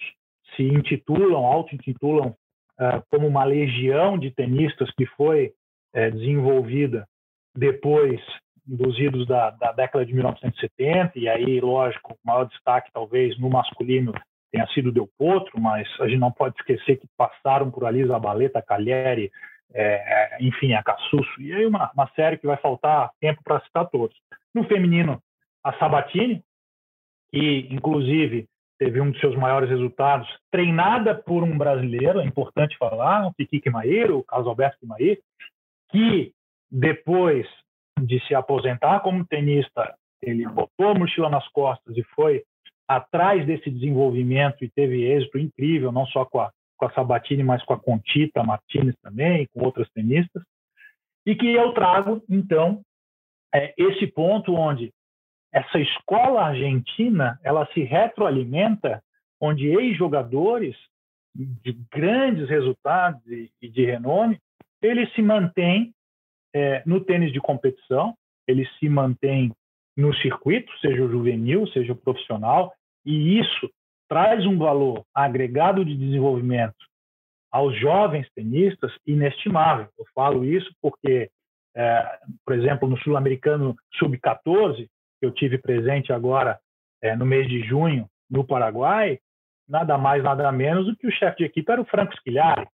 se intitulam, auto-intitulam uh, como uma legião de tenistas que foi uh, desenvolvida depois dos idos da, da, década de 1970, e aí, lógico, o maior destaque talvez no masculino tenha sido Del Potro, mas a gente não pode esquecer que passaram por ali Zabaleta, Cagliari, é, enfim, a e aí uma, uma série que vai faltar tempo para citar todos. No feminino, a Sabatini, que inclusive teve um dos seus maiores resultados, treinada por um brasileiro, é importante falar, o Kiki Quimair, o Carlos Alberto Quimair, que depois de se aposentar como tenista, ele botou a mochila nas costas e foi atrás desse desenvolvimento e teve êxito incrível, não só com a, com a Sabatini, mas com a Contita Martinez também, com outras tenistas, e que eu trago, então, é, esse ponto onde essa escola argentina ela se retroalimenta, onde ex-jogadores de grandes resultados e, de renome, eles se mantêm é, no tênis de competição, eles se mantêm no circuito, seja o juvenil, seja o profissional, e isso traz um valor agregado de desenvolvimento aos jovens tenistas inestimável. Eu falo isso porque, é, por exemplo, no Sul-Americano Sub-14, eu tive presente agora é, no mês de junho no Paraguai, nada mais, nada menos do que o chefe de equipe era o Franco Schigliari.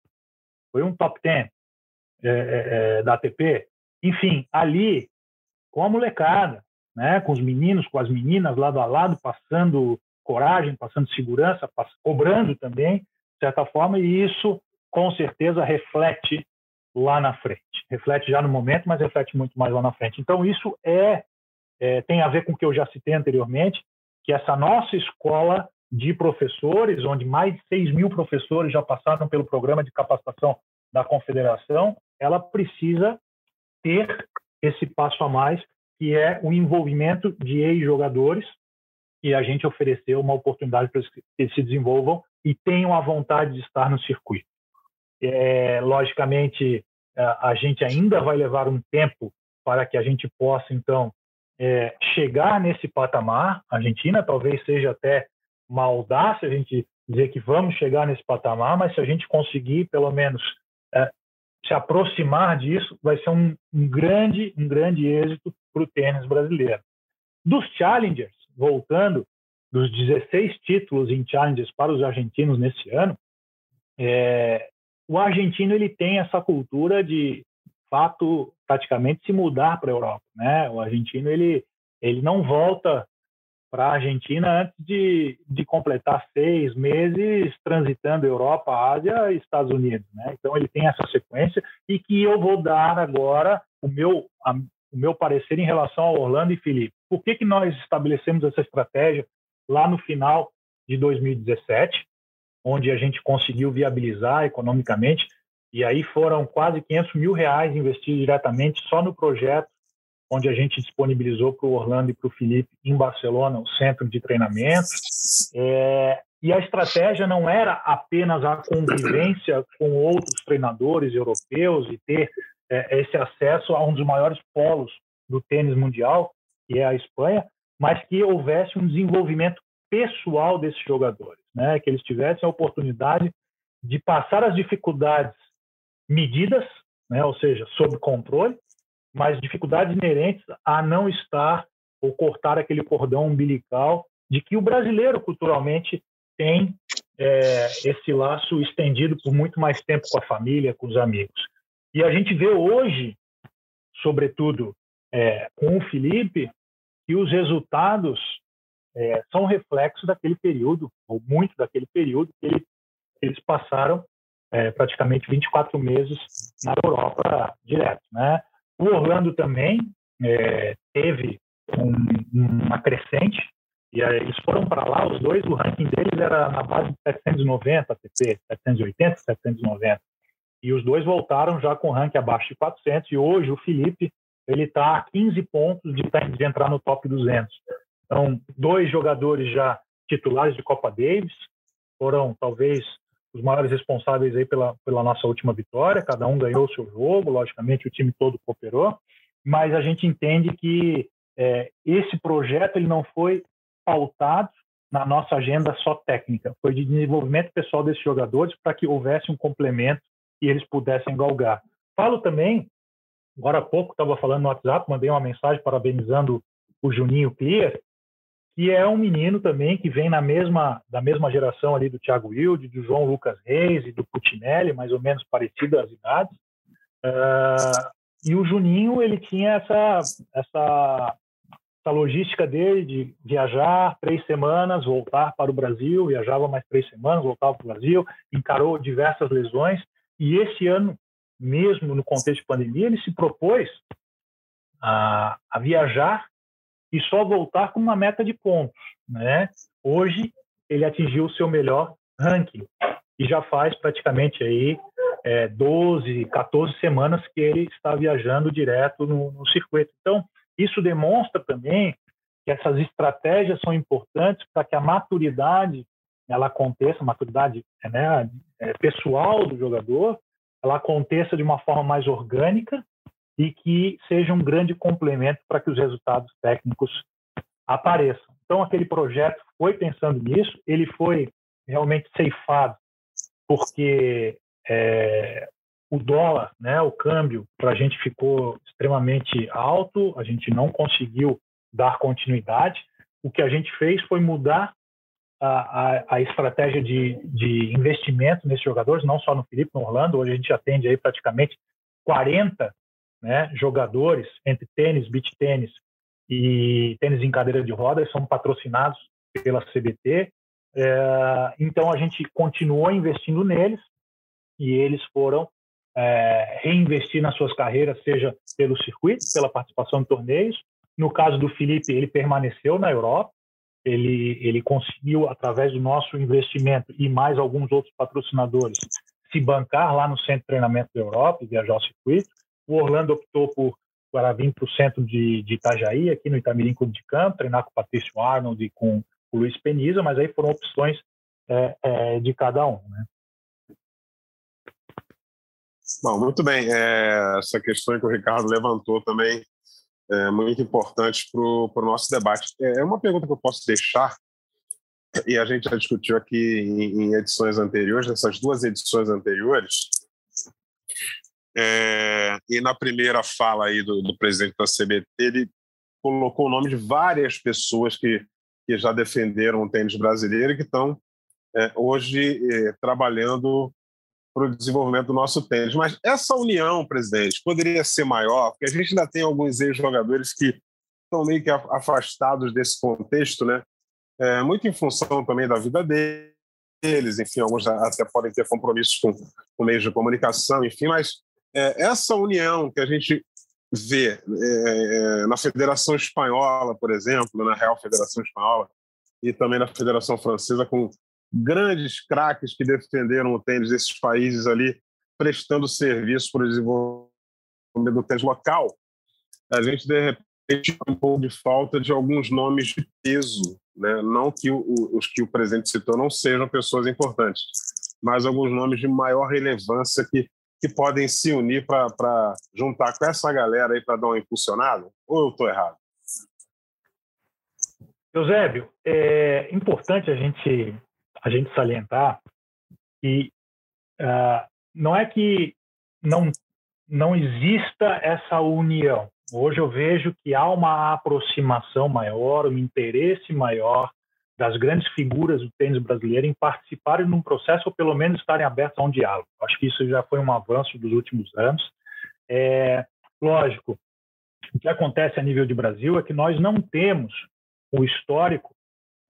Foi um top 10 é, é, é da ATP. Enfim, ali, com a molecada, né, com os meninos, com as meninas lado a lado, passando coragem, passando segurança, pass cobrando também, de certa forma, e isso com certeza reflete lá na frente. Reflete já no momento, mas reflete muito mais lá na frente. Então, isso é é, tem a ver com o que eu já citei anteriormente, que essa nossa escola de professores, onde mais de 6 mil professores já passaram pelo programa de capacitação da Confederação, ela precisa ter esse passo a mais, que é o envolvimento de ex-jogadores, e a gente ofereceu uma oportunidade para que eles se desenvolvam e tenham a vontade de estar no circuito. É, logicamente, a gente ainda vai levar um tempo para que a gente possa, então, é, chegar nesse patamar. A Argentina talvez seja até uma audácia a gente dizer que vamos chegar nesse patamar, mas se a gente conseguir, pelo menos, é, se aproximar disso, vai ser um, um grande, um grande êxito para o tênis brasileiro. Dos challengers, voltando, dos 16 títulos em challengers para os argentinos nesse ano, é, o argentino ele tem essa cultura de fato praticamente se mudar para a Europa, né? O argentino ele ele não volta para a Argentina antes de, de completar seis meses transitando Europa, Ásia e Estados Unidos, né? Então ele tem essa sequência e que eu vou dar agora o meu a, o meu parecer em relação ao Orlando e Felipe. Por que que nós estabelecemos essa estratégia lá no final de 2017? onde a gente conseguiu viabilizar economicamente, e aí foram quase 500 mil reais investidos diretamente só no projeto, onde a gente disponibilizou para o Orlando e para o Felipe, em Barcelona, o centro de treinamento. É, e a estratégia não era apenas a convivência com outros treinadores europeus e ter é, esse acesso a um dos maiores polos do tênis mundial, que é a Espanha, mas que houvesse um desenvolvimento pessoal desses jogadores, né? que eles tivessem a oportunidade de passar as dificuldades medidas, né? ou seja, sob controle, mas dificuldades inerentes a não estar ou cortar aquele cordão umbilical de que o brasileiro culturalmente tem é, esse laço estendido por muito mais tempo com a família, com os amigos. E a gente vê hoje, sobretudo é, com o Felipe, que os resultados é, são reflexos daquele período, ou muito daquele período, que ele, eles passaram é, praticamente 24 meses na Europa direto. Né? O Orlando também é, teve um, uma crescente e aí eles foram para lá, os dois, o ranking deles era na base de 790 ATP, 780, 790. E os dois voltaram já com ranking abaixo de 400. E hoje o Felipe ele está a 15 pontos de, de, entrar no top 200. Então, dois jogadores já titulares de Copa Davis foram talvez os maiores responsáveis aí pela, pela nossa última vitória. Cada um ganhou o seu jogo, logicamente o time todo cooperou. Mas a gente entende que é, esse projeto ele não foi pautados na nossa agenda só técnica, foi de desenvolvimento pessoal desses jogadores para que houvesse um complemento e eles pudessem galgar. Falo também, agora há pouco estava falando no WhatsApp, mandei uma mensagem parabenizando o Juninho Clear, que é um menino também que vem na mesma da mesma geração ali do Thiago Wilde, do João Lucas Reis e do Putinelli, mais ou menos parecido as idades. Uh, e o Juninho ele tinha essa essa essa logística dele de viajar três semanas, voltar para o Brasil, viajava mais três semanas, voltava para o Brasil, encarou diversas lesões e esse ano, mesmo no contexto de pandemia, ele se propôs a, a viajar e só voltar com uma meta de pontos, né? Hoje ele atingiu o seu melhor ranking e já faz praticamente aí é, 12, 14 semanas que ele está viajando direto no, no circuito. Então isso demonstra também que essas estratégias são importantes para que a maturidade ela aconteça, maturidade né, é, pessoal do jogador, ela aconteça de uma forma mais orgânica e que seja um grande complemento para que os resultados técnicos apareçam. Então, aquele projeto foi pensando nisso, ele foi realmente ceifado, porque é, o dólar, né, o câmbio, para a gente ficou extremamente alto, a gente não conseguiu dar continuidade. O que a gente fez foi mudar a, a, a estratégia de, de investimento nesses jogadores, não só no Felipe, no Orlando. Hoje a gente atende aí praticamente 40 né, jogadores entre tênis, beach tênis e tênis em cadeira de rodas, são patrocinados pela CBT. É, então a gente continuou investindo neles e eles foram é, reinvestir nas suas carreiras, seja pelo circuito, pela participação em torneios. No caso do Felipe, ele permaneceu na Europa, ele, ele conseguiu, através do nosso investimento e mais alguns outros patrocinadores, se bancar lá no Centro de Treinamento da Europa e viajar ao circuito. O Orlando optou por para vir para o centro de, de Itajaí, aqui no Itamirim Clube de Campo, treinar com o Patrício Arnold e com o Luiz Peniza, mas aí foram opções é, é, de cada um. Né? Bom, muito bem. É, essa questão que o Ricardo levantou também é muito importante para o nosso debate. É, é uma pergunta que eu posso deixar, e a gente já discutiu aqui em, em edições anteriores, nessas duas edições anteriores. É, e na primeira fala aí do, do presidente da CBT, ele colocou o nome de várias pessoas que, que já defenderam o tênis brasileiro e que estão é, hoje é, trabalhando para o desenvolvimento do nosso tênis. Mas essa união, presidente, poderia ser maior, porque a gente ainda tem alguns ex-jogadores que estão meio que afastados desse contexto, né? É, muito em função também da vida deles, enfim, alguns até podem ter compromissos com, com meios de comunicação, enfim, mas é, essa união que a gente vê é, na Federação Espanhola, por exemplo, na Real Federação Espanhola, e também na Federação Francesa, com grandes craques que defenderam o tênis desses países ali, prestando serviço para o desenvolvimento do tênis local, a gente, de repente, um pouco de falta de alguns nomes de peso. Né? Não que o, os que o presidente citou não sejam pessoas importantes, mas alguns nomes de maior relevância que, que podem se unir para juntar com essa galera aí para dar uma impulsionada? Ou eu estou errado? Eusébio, é importante a gente, a gente salientar que uh, não é que não, não exista essa união. Hoje eu vejo que há uma aproximação maior, um interesse maior das grandes figuras do tênis brasileiro em participarem num processo ou pelo menos estarem abertos a um diálogo. Acho que isso já foi um avanço dos últimos anos. É, lógico, o que acontece a nível de Brasil é que nós não temos o histórico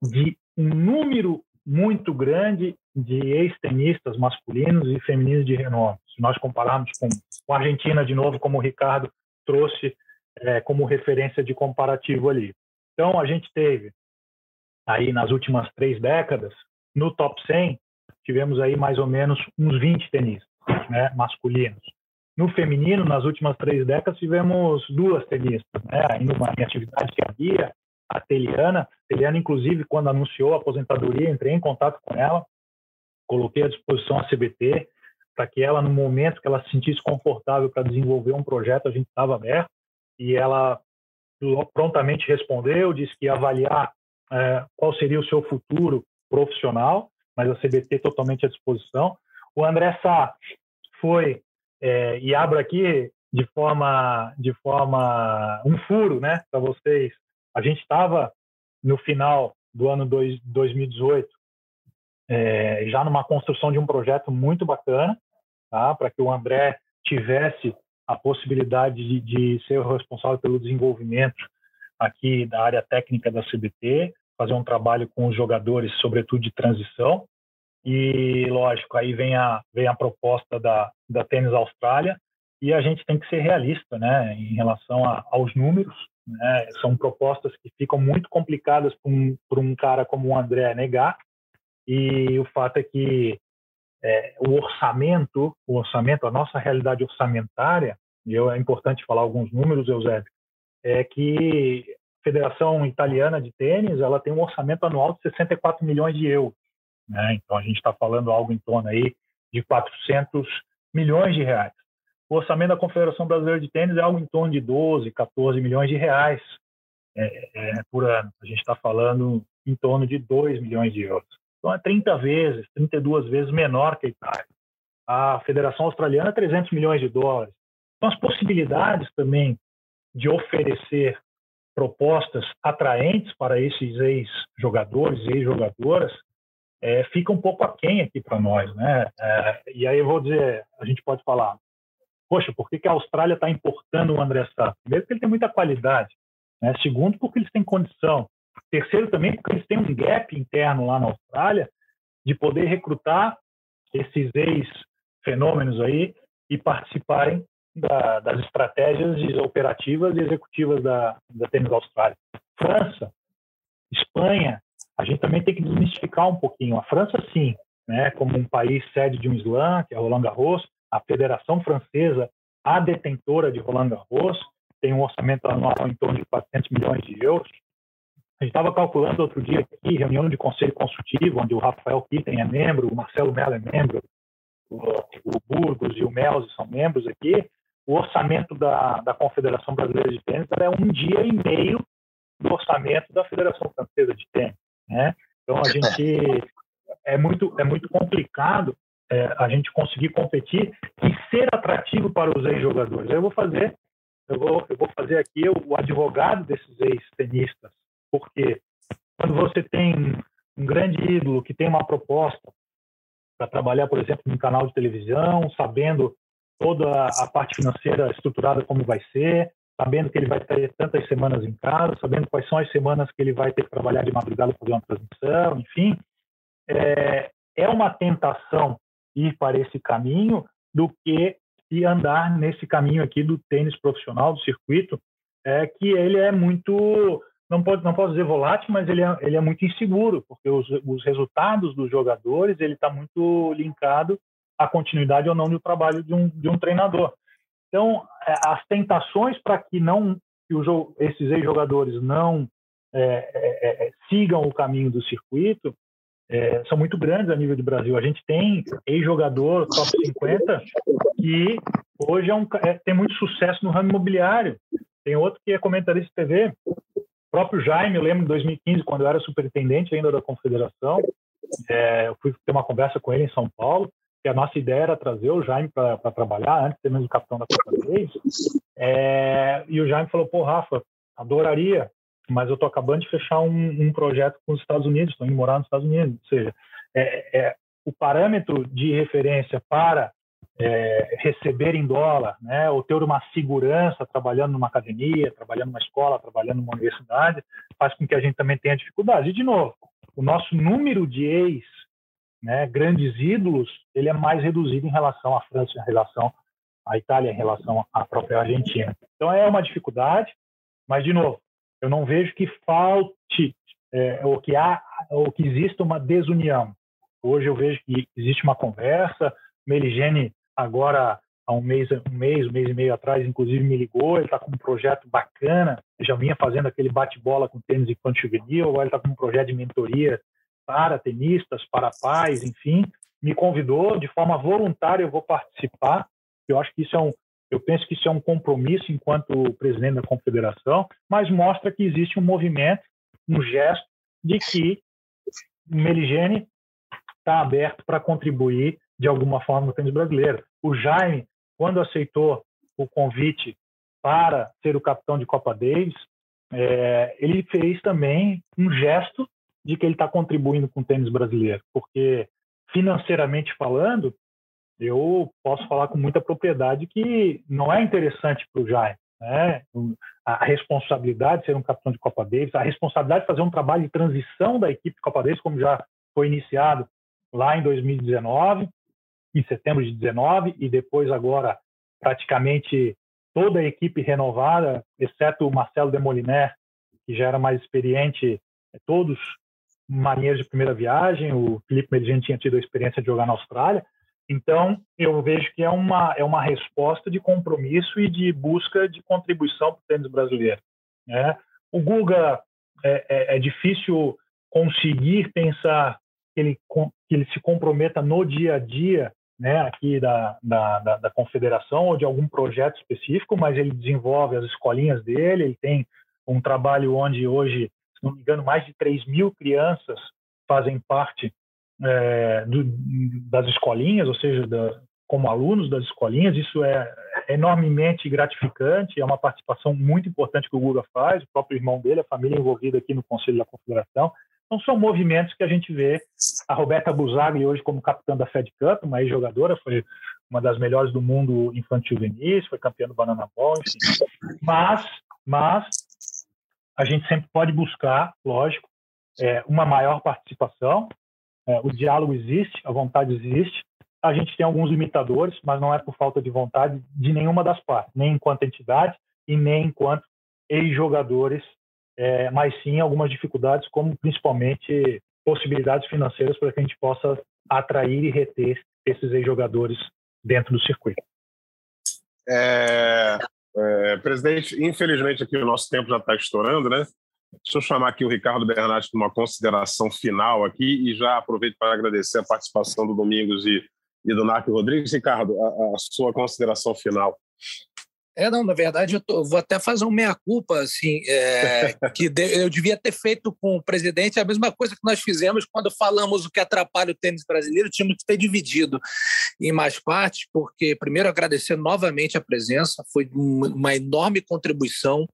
de um número muito grande de ex-tenistas masculinos e femininos de renome. Se nós compararmos com, com a Argentina, de novo, como o Ricardo trouxe é, como referência de comparativo ali. Então, a gente teve aí nas últimas três décadas, no top 100, tivemos aí mais ou menos uns 20 tenistas né, masculinos. No feminino, nas últimas três décadas, tivemos duas tenistas, né, ainda uma atividade que havia, a Teliana. Teliana, inclusive, quando anunciou a aposentadoria, entrei em contato com ela, coloquei à disposição a CBT, para que ela, no momento que ela se sentisse confortável para desenvolver um projeto, a gente estava aberto, e ela prontamente respondeu, disse que ia avaliar é, qual seria o seu futuro profissional, mas a CBT totalmente à disposição. O André Sá foi, é, e abro aqui de forma, de forma um furo né, para vocês, a gente estava no final do ano dois, 2018 é, já numa construção de um projeto muito bacana, tá? para que o André tivesse a possibilidade de, de, ser o responsável pelo desenvolvimento aqui da área técnica da CBT, fazer um trabalho com os jogadores, sobretudo de transição. E, lógico, aí vem a, vem a proposta da, da Tênis Austrália, e a gente tem que ser realista né, em relação a, aos números. Né? São propostas que ficam muito complicadas para um, um cara como o André negar. E o fato é que é, o orçamento, o orçamento, a nossa realidade orçamentária, e eu, é importante falar alguns números, Eusébio, é que Federação Italiana de Tênis ela tem um orçamento anual de 64 milhões de euros. Né? Então a gente está falando algo em torno aí de 400 milhões de reais. O orçamento da Confederação Brasileira de Tênis é algo em torno de 12, 14 milhões de reais é, é, por ano. A gente está falando em torno de 2 milhões de euros. Então é 30 vezes, 32 vezes menor que a Itália. A Federação Australiana é 300 milhões de dólares. Então as possibilidades também de oferecer propostas atraentes para esses ex-jogadores e ex-jogadoras é, fica um pouco aquém aqui para nós, né? É, e aí eu vou dizer, a gente pode falar, poxa, por que, que a Austrália está importando o André Sá? Primeiro, porque ele tem muita qualidade. Né? Segundo, porque eles têm condição. Terceiro, também, porque eles têm um gap interno lá na Austrália de poder recrutar esses ex-fenômenos aí e participarem da, das estratégias operativas e executivas da, da Tênis Austrália. França, Espanha, a gente também tem que desmistificar um pouquinho. A França, sim, né, como um país sede de um slam, que é Roland Garros, a Federação Francesa, a detentora de Roland Garros, tem um orçamento anual em torno de 400 milhões de euros. A gente estava calculando outro dia aqui, reunião de conselho consultivo, onde o Rafael Kitten é membro, o Marcelo Mello é membro, o, Burgos e o Melzi são membros aqui. O orçamento da, da Confederação Brasileira de Tênis é um dia e meio do orçamento da Federação Francesa de Tênis. Né? Então, a gente é muito, é muito complicado é, a gente conseguir competir e ser atrativo para os ex-jogadores. Eu vou fazer, eu vou, eu vou fazer aqui o advogado desses ex-tenistas, porque quando você tem um grande ídolo que tem uma proposta para trabalhar, por exemplo, num canal de televisão, sabendo toda a parte financeira estruturada como vai ser, sabendo que ele vai ter tantas semanas em casa, sabendo quais são as semanas que ele vai ter que trabalhar de madrugada para fazer uma transmissão, enfim, é, é uma tentação ir para esse caminho do que e andar nesse caminho aqui do tênis profissional, do circuito, é que ele é muito não pode não posso dizer volátil, mas ele é, ele é muito inseguro, porque os, os resultados dos jogadores ele está muito linkado à continuidade ou não do trabalho de um, de um treinador. Então, é, as tentações para que não que o, esses ex-jogadores não é, é, é, sigam o caminho do circuito é, são muito grandes a nível de Brasil. A gente tem ex-jogador top 50 que hoje é um, tem muito sucesso no ramo imobiliário. Tem outro que é comentarista de TV, o próprio Jaime, eu lembro em 2015, quando eu era superintendente ainda da Confederação, é, eu fui ter uma conversa com ele em São Paulo, que a nossa ideia era trazer o Jaime para trabalhar, antes de ser mesmo capitão da Copa 3. É, e o Jaime falou, pô, Rafa, adoraria, mas eu estou acabando de fechar um, um, projeto com os Estados Unidos, estou indo morar nos Estados Unidos. Ou seja, é, é o parâmetro de referência para é, receber em dólar, né, ou ter uma segurança trabalhando numa academia, trabalhando numa escola, trabalhando numa universidade, faz com que a gente também tenha dificuldade. E, de novo, o nosso número de ex, né, grandes ídolos, ele é mais reduzido em relação à França, em relação à Itália, em relação à própria Argentina. Então, é uma dificuldade, mas, de novo, eu não vejo que falte é, ou que há ou que exista uma desunião. Hoje eu vejo que existe uma conversa. Meligene agora há um mês, um mês, um mês e meio atrás, inclusive me ligou. Ele está com um projeto bacana. Eu já vinha fazendo aquele bate-bola com tênis infantil juvenil. Agora ele está com um projeto de mentoria para tenistas, para pais, enfim. Me convidou de forma voluntária. Eu vou participar. Eu acho que isso é um, eu penso que isso é um compromisso enquanto presidente da confederação, mas mostra que existe um movimento, um gesto de que o Meligene está aberto para contribuir de alguma forma no tênis brasileiro. O Jaime, quando aceitou o convite para ser o capitão de Copa Davis, é, ele fez também um gesto de que ele está contribuindo com o tênis brasileiro, porque financeiramente falando, eu posso falar com muita propriedade que não é interessante para o Jaime. Né? A responsabilidade de ser um capitão de Copa Davis, a responsabilidade de fazer um trabalho de transição da equipe de Copa Davis, como já foi iniciado lá em 2019, em setembro de 19 e depois agora praticamente toda a equipe renovada, exceto o Marcelo Demoliner, que já era mais experiente, todos marinheiros de primeira viagem, o Felipe Medellín tinha tido a experiência de jogar na Austrália, então eu vejo que é uma, é uma resposta de compromisso e de busca de contribuição para o tênis brasileiro. Né? O Guga é, é, é difícil conseguir pensar que ele, que ele se comprometa no dia a dia né, aqui da, da, da, da, confederação ou de algum projeto específico, mas ele desenvolve as escolinhas dele, ele tem um trabalho onde hoje, se não me engano, mais de 3 mil crianças fazem parte é, do, das escolinhas, ou seja, da, como alunos das escolinhas, isso é enormemente gratificante, é uma participação muito importante que o Guga faz, o próprio irmão dele, a família envolvida aqui no Conselho da Confederação, então, são movimentos que a gente vê. A Roberta Buzagli, hoje, como capitã da Fed Cup, uma ex-jogadora, foi uma das melhores do mundo infantil juvenis, foi campeã do Banana Ball, enfim. Mas, mas a gente sempre pode buscar, lógico, é, uma maior participação. É, o diálogo existe, a vontade existe. A gente tem alguns limitadores, mas não é por falta de vontade de nenhuma das partes, nem enquanto entidade e nem enquanto ex-jogadores é, mas sim algumas dificuldades, como principalmente possibilidades financeiras para que a gente possa atrair e reter esses ex-jogadores dentro do circuito. É, é, presidente, infelizmente aqui o nosso tempo já está estourando, né? Deixa eu chamar aqui o Ricardo Bernardi para uma consideração final aqui e já aproveito para agradecer a participação do Domingos e, e do Narco Rodrigues. Ricardo, a, a sua consideração final. É, não, na verdade, eu tô, vou até fazer um meia-culpa, assim, é, que de, eu devia ter feito com o presidente a mesma coisa que nós fizemos quando falamos o que atrapalha o tênis brasileiro, tínhamos que ter dividido em mais partes, porque, primeiro, agradecer novamente a presença, foi uma enorme contribuição,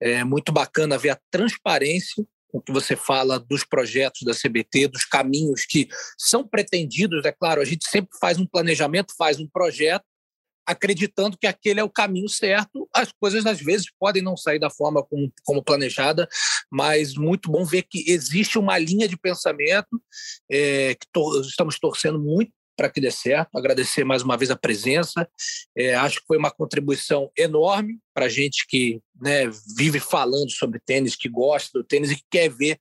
é, muito bacana ver a transparência com que você fala dos projetos da CBT, dos caminhos que são pretendidos, é claro, a gente sempre faz um planejamento, faz um projeto, acreditando que aquele é o caminho certo. As coisas, às vezes, podem não sair da forma como, como planejada, mas muito bom ver que existe uma linha de pensamento é, que to estamos torcendo muito para que dê certo. Agradecer mais uma vez a presença. É, acho que foi uma contribuição enorme para gente que né, vive falando sobre tênis, que gosta do tênis e que quer ver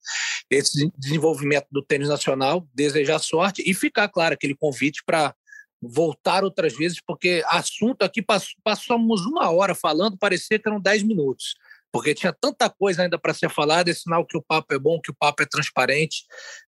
esse desenvolvimento do tênis nacional. Desejar sorte e ficar, claro, aquele convite para voltar outras vezes, porque assunto aqui passamos uma hora falando, parecia que eram dez minutos porque tinha tanta coisa ainda para ser falada, é sinal que o papo é bom, que o papo é transparente.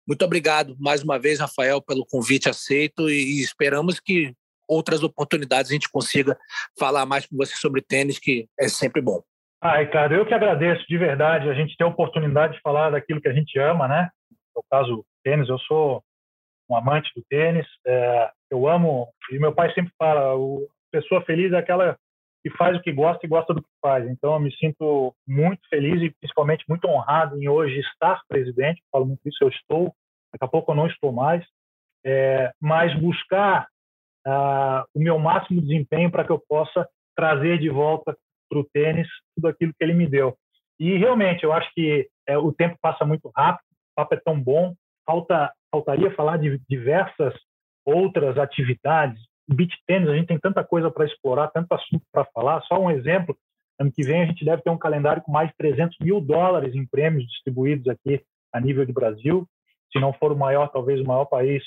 Muito obrigado mais uma vez, Rafael, pelo convite aceito e esperamos que outras oportunidades a gente consiga falar mais com você sobre tênis, que é sempre bom. Ah, Ricardo, eu que agradeço de verdade a gente ter a oportunidade de falar daquilo que a gente ama, né? No caso, tênis, eu sou um amante do tênis, é, eu amo, e meu pai sempre fala, o pessoa feliz é aquela que faz o que gosta e gosta do que faz. Então, eu me sinto muito feliz e principalmente muito honrado em hoje estar presidente. Falo muito isso, eu estou. Daqui a pouco eu não estou mais. É, mas buscar ah, o meu máximo desempenho para que eu possa trazer de volta para o tênis tudo aquilo que ele me deu. E realmente, eu acho que é, o tempo passa muito rápido, o papo é tão bom, falta, faltaria falar de diversas outras atividades, beat tênis, a gente tem tanta coisa para explorar, tanto assunto para falar. Só um exemplo, ano que vem a gente deve ter um calendário com mais de 300 mil dólares em prêmios distribuídos aqui a nível de Brasil. Se não for o maior, talvez o maior país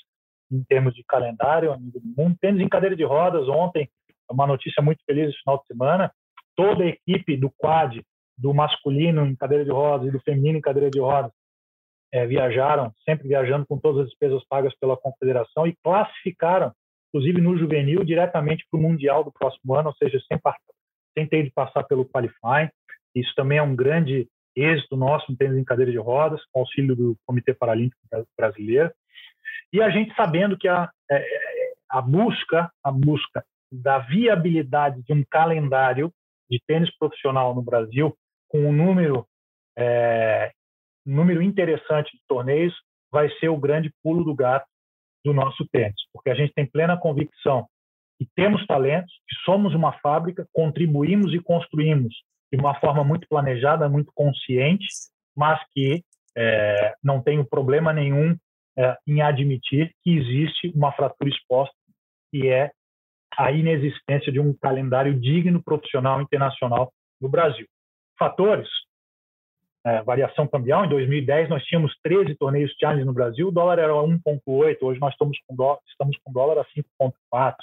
em termos de calendário a nível do mundo. Tênis em cadeira de rodas ontem, uma notícia muito feliz esse final de semana. Toda a equipe do quad, do masculino em cadeira de rodas e do feminino em cadeira de rodas, é, viajaram, sempre viajando com todas as despesas pagas pela confederação e classificaram inclusive no juvenil, diretamente para o Mundial do próximo ano, ou seja, sem, sem ter de passar pelo qualifying. Isso também é um grande êxito nosso no tênis em cadeira de rodas, com auxílio do Comitê Paralímpico Brasileiro. E a gente sabendo que a, é, a busca, a busca da viabilidade de um calendário de tênis profissional no Brasil, com um número, é, número interessante de torneios, vai ser o grande pulo do gato do nosso tênis, porque a gente tem plena convicção que temos talentos, que somos uma fábrica, contribuímos e construímos de uma forma muito planejada, muito consciente, mas que é, não tenho problema nenhum é, em admitir que existe uma fratura exposta, que é a inexistência de um calendário digno profissional internacional no Brasil. Fatores é, variação cambial. Em 2010, nós tínhamos 13 torneios challenge no Brasil, o dólar era 1,8, hoje nós estamos com dólar, estamos com dólar a 5,4.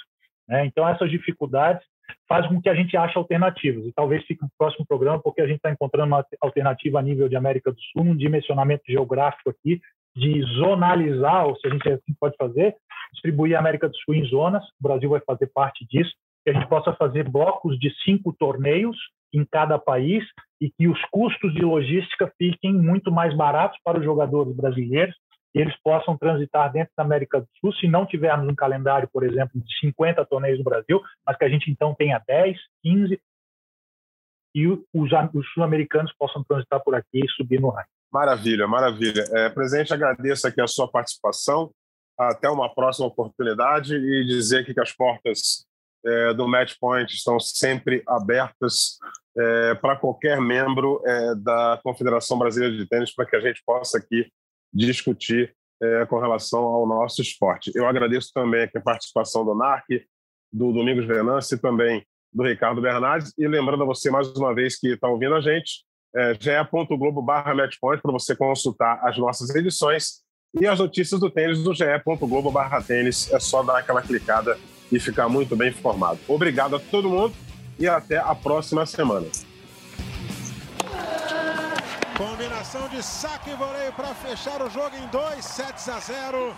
Né? Então, essas dificuldades fazem com que a gente ache alternativas. E talvez fique no próximo programa, porque a gente está encontrando uma alternativa a nível de América do Sul, um dimensionamento geográfico aqui, de zonalizar, ou se a gente assim pode fazer, distribuir a América do Sul em zonas, o Brasil vai fazer parte disso, que a gente possa fazer blocos de cinco torneios em cada país e que os custos de logística fiquem muito mais baratos para os jogadores brasileiros e eles possam transitar dentro da América do Sul, se não tivermos um calendário, por exemplo, de 50 torneios no Brasil, mas que a gente então tenha 10, 15 e os, os sul-americanos possam transitar por aqui e subir no ranking. Maravilha, maravilha. É, presidente, agradeço aqui a sua participação. Até uma próxima oportunidade e dizer que as portas é, do Match Point estão sempre abertas é, para qualquer membro é, da Confederação Brasileira de Tênis para que a gente possa aqui discutir é, com relação ao nosso esporte. Eu agradeço também a participação do NARC, do Domingos Venâncio e também do Ricardo Bernardes. E lembrando a você, mais uma vez, que está ouvindo a gente, é, ge.globo para você consultar as nossas edições e as notícias do tênis do ge.globo barra tênis. É só dar aquela clicada e ficar muito bem informado. Obrigado a todo mundo e até a próxima semana. Combinação de saque e voleio para fechar o jogo em 2 sets a 0.